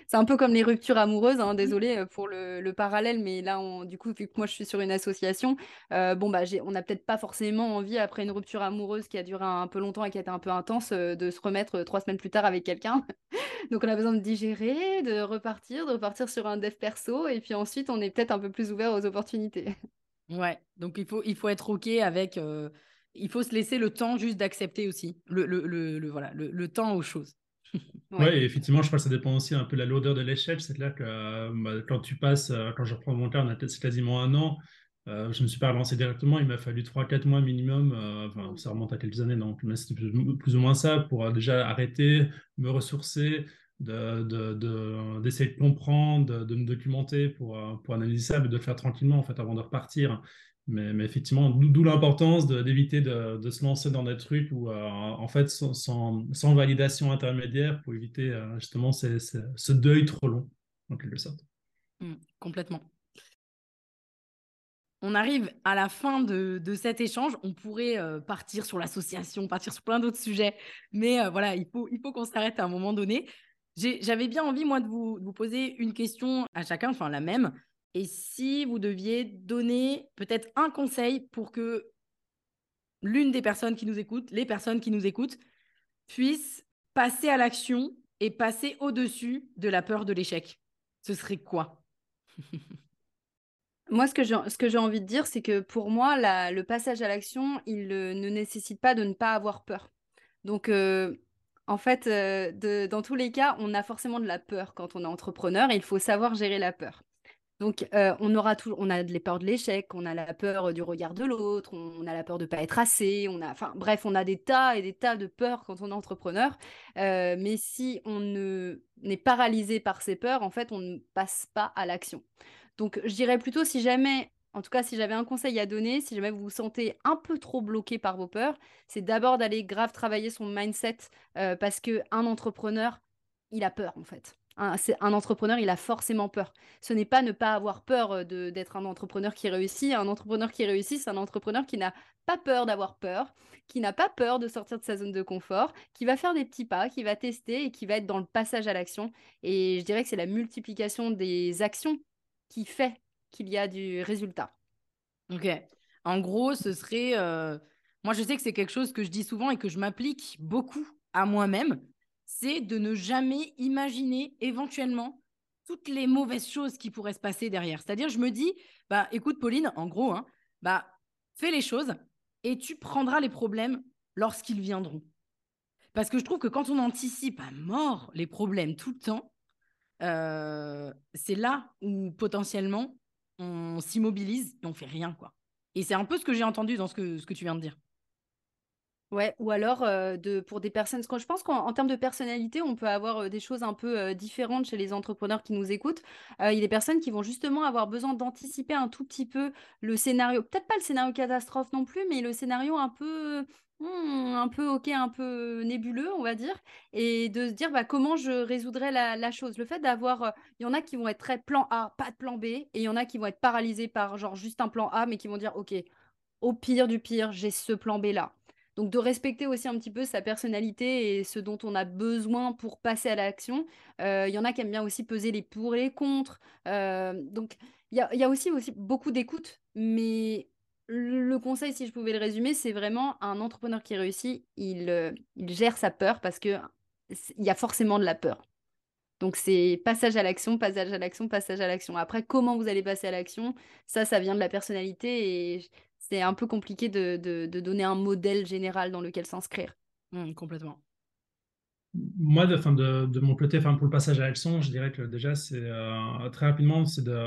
C'est un peu comme les ruptures amoureuses, hein, désolé euh, pour le, parallèle, mais là, on, du coup, vu que moi je suis sur une association, euh, bon, bah, on n'a peut-être pas forcément envie, après une rupture amoureuse qui a duré un peu longtemps et qui a été un peu intense, euh, de se remettre trois semaines plus tard avec quelqu'un. Donc, on a besoin de digérer, de repartir, de repartir sur un dev perso, et puis ensuite, on est peut-être un peu plus ouvert aux opportunités. Ouais, donc il faut, il faut être OK avec. il faut se laisser le temps juste d'accepter aussi, le, le, le, voilà, le temps aux choses. Oui, ouais, effectivement, je crois que ça dépend aussi un peu de la lourdeur de l'échelle. C'est clair que euh, bah, quand tu passes, euh, quand je reprends mon cas, c'est quasiment un an. Euh, je ne me suis pas relancé directement, il m'a fallu 3-4 mois minimum, enfin, ça remonte à quelques années, donc c'était plus, ou moins ça, pour déjà arrêter, me ressourcer, d'essayer de, de, de, comprendre, de, me documenter pour, pour analyser ça, mais de le faire tranquillement en fait, avant de repartir. Mais, mais, effectivement, d'où l'importance d'éviter de, de, se lancer dans des trucs où, euh, en fait, sans, sans, validation intermédiaire pour éviter euh, justement ce deuil trop long, en quelque sorte. Mmh, complètement. On arrive à la fin de, de cet échange. On pourrait euh, partir sur l'association, partir sur plein d'autres sujets, mais voilà, il faut, il faut qu'on s'arrête à un moment donné. J'avais bien envie, moi, de vous, poser une question à chacun, enfin la même. Et si vous deviez donner peut-être un conseil pour que l'une des personnes qui nous écoutent, les personnes qui nous écoutent, puissent passer à l'action et passer au-dessus de la peur de l'échec, ce serait quoi? Moi, ce que j'ai envie de dire, c'est que pour moi, le passage à l'action, il ne nécessite pas de ne pas avoir peur. Donc, euh, en fait, euh, dans tous les cas, on a forcément de la peur quand on est entrepreneur et il faut savoir gérer la peur. Donc, euh, on aura tout, on a les peurs de l'échec, on a la peur du regard de l'autre, on, a la peur de ne pas être assez, on a, enfin, bref, on a des tas et des tas de peurs quand on est entrepreneur. Euh, mais si on ne n'est paralysé par ces peurs, en fait, on ne passe pas à l'action. Donc, je dirais plutôt si jamais, en tout cas, si j'avais un conseil à donner, si jamais vous vous sentez un peu trop bloqué par vos peurs, c'est d'abord d'aller grave travailler son mindset euh, parce que un entrepreneur, il a peur en fait un, un, entrepreneur, il a forcément peur. Ce n'est pas ne pas avoir peur euh, d'être un entrepreneur qui réussit. Un entrepreneur qui réussit, c'est un entrepreneur qui n'a pas peur d'avoir peur, qui n'a pas peur de sortir de sa zone de confort, qui va faire des petits pas, qui va tester et qui va être dans le passage à l'action. Et je dirais que c'est la multiplication des actions qui fait qu'il y a du résultat. Ok. En gros, ce serait... Euh, moi, je sais que c'est quelque chose que je dis souvent et que je m'applique beaucoup à moi-même c'est de ne jamais imaginer éventuellement toutes les mauvaises choses qui pourraient se passer derrière. C'est-à-dire, je me dis, bah, écoute, Pauline, en gros, hein, bah, fais les choses et tu prendras les problèmes lorsqu'ils viendront. Parce que je trouve que quand on anticipe à mort les problèmes tout le temps, euh, c'est là où potentiellement on s'immobilise et on fait rien, quoi. Et c'est un peu ce que j'ai entendu dans ce que, tu viens de dire. Ouais, ou alors de, pour des personnes, je pense qu'en termes de personnalité, on peut avoir des choses un peu différentes chez les entrepreneurs qui nous écoutent. il y a des personnes qui vont justement avoir besoin d'anticiper un tout petit peu le scénario, peut-être pas le scénario catastrophe non plus, mais le scénario un peu, mmh, un peu ok, un peu nébuleux, on va dire, et de se dire bah, comment je résoudrais la, chose. Le fait d'avoir, il y en a qui vont être très plan A, pas de plan B, et il y en a qui vont être paralysés par genre juste un plan A, mais qui vont dire ok, au pire du pire, j'ai ce plan B là. Donc de respecter aussi un petit peu sa personnalité et ce dont on a besoin pour passer à l'action. Euh, il y en a qui aiment bien aussi peser les pour et les contre. Euh, donc il y a, aussi, aussi beaucoup d'écoute, mais le conseil, si je pouvais le résumer, c'est vraiment un entrepreneur qui réussit, il, euh, gère sa peur parce qu'il y a forcément de la peur. Donc c'est passage à l'action, passage à l'action, passage à l'action. Après, comment vous allez passer à l'action, ça, ça vient de la personnalité et c'est un peu compliqué de, donner un modèle général dans lequel s'inscrire. Mmh, complètement moi, de, de, mon côté, pour le passage à l'action, je dirais que déjà, c'est euh, très rapidement, c'est de,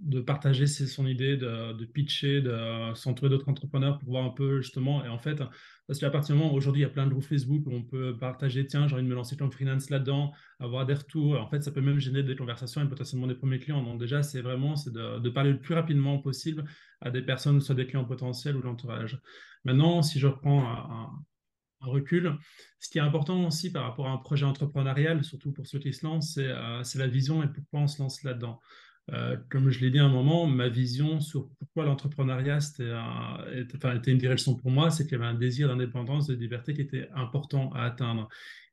de, partager son idée, de, pitcher, de s'entourer d'autres entrepreneurs pour voir un peu justement. Et en fait, parce qu'à partir du moment aujourd'hui, il y a plein de groupes Facebook où on peut partager, tiens, j'ai envie de me lancer comme freelance là-dedans, avoir des retours. En fait, ça peut même générer des conversations et potentiellement des premiers clients. Donc déjà, c'est vraiment c'est de, parler le plus rapidement possible à des personnes, soit des clients potentiels ou l'entourage. Maintenant, si je reprends un, recul. Ce qui est important aussi par rapport à un projet entrepreneurial, surtout pour ceux qui se lancent, c'est euh, la vision et pourquoi on se lance là-dedans. Euh, comme je l'ai dit à un moment, ma vision sur pourquoi l'entrepreneuriat était, était, une direction pour moi, c'est qu'il y avait un désir d'indépendance, de liberté qui était important à atteindre.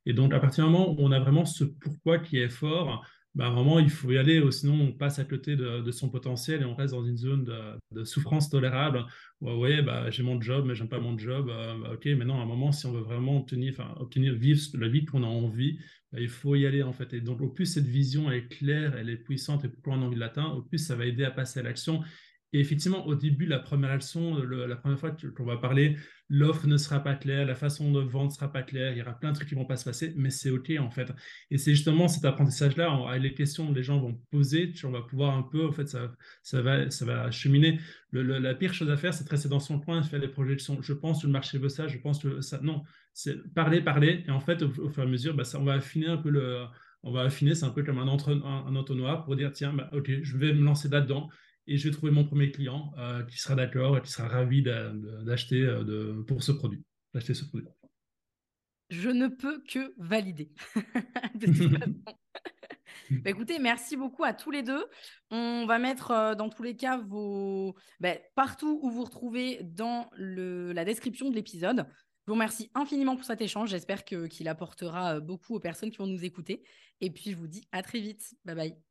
Et donc, à partir du moment où on a vraiment ce pourquoi qui est fort, bah, vraiment, il faut y aller, sinon on passe à côté de, son potentiel et on reste dans une zone de, souffrance tolérable. Où, ouais, bah, j'ai mon job, mais j'aime pas mon job. Euh, bah, ok, maintenant, à un moment, si on veut vraiment obtenir, obtenir vivre la vie qu'on a envie, bah, il faut y aller en fait. Et donc, au plus cette vision est claire, elle est puissante et pourquoi on a envie de au plus ça va aider à passer à l'action et effectivement, au début, la première leçon, la première fois qu'on va parler, l'offre ne sera pas claire, la façon de vendre ne sera pas claire, il y aura plein de trucs qui vont pas se passer, mais c'est OK en fait. Et c'est justement cet apprentissage-là, les questions que les gens vont poser, on va pouvoir un peu, en fait, ça, va, ça va cheminer. la pire chose à faire, c'est de rester dans son coin et faire des projections. Je pense que le marché veut ça, je pense que ça. Non, c'est parler, parler. Et en fait, au, fur et à mesure, bah, on va affiner un peu le. On va affiner, c'est un peu comme un, un, entonnoir pour dire tiens, bah, ok, je vais me lancer là-dedans et je vais trouver mon premier client euh, qui sera d'accord et qui sera ravi d'acheter euh, pour ce produit, d'acheter ce produit. Je ne peux que valider. Bah, écoutez, merci beaucoup à tous les deux. On va mettre euh, dans tous les cas vos bah, partout où vous retrouvez dans le, la description de l'épisode. Je vous remercie infiniment pour cet échange. J'espère qu'il apportera beaucoup aux personnes qui vont nous écouter. Et puis, je vous dis à très vite. Bye bye.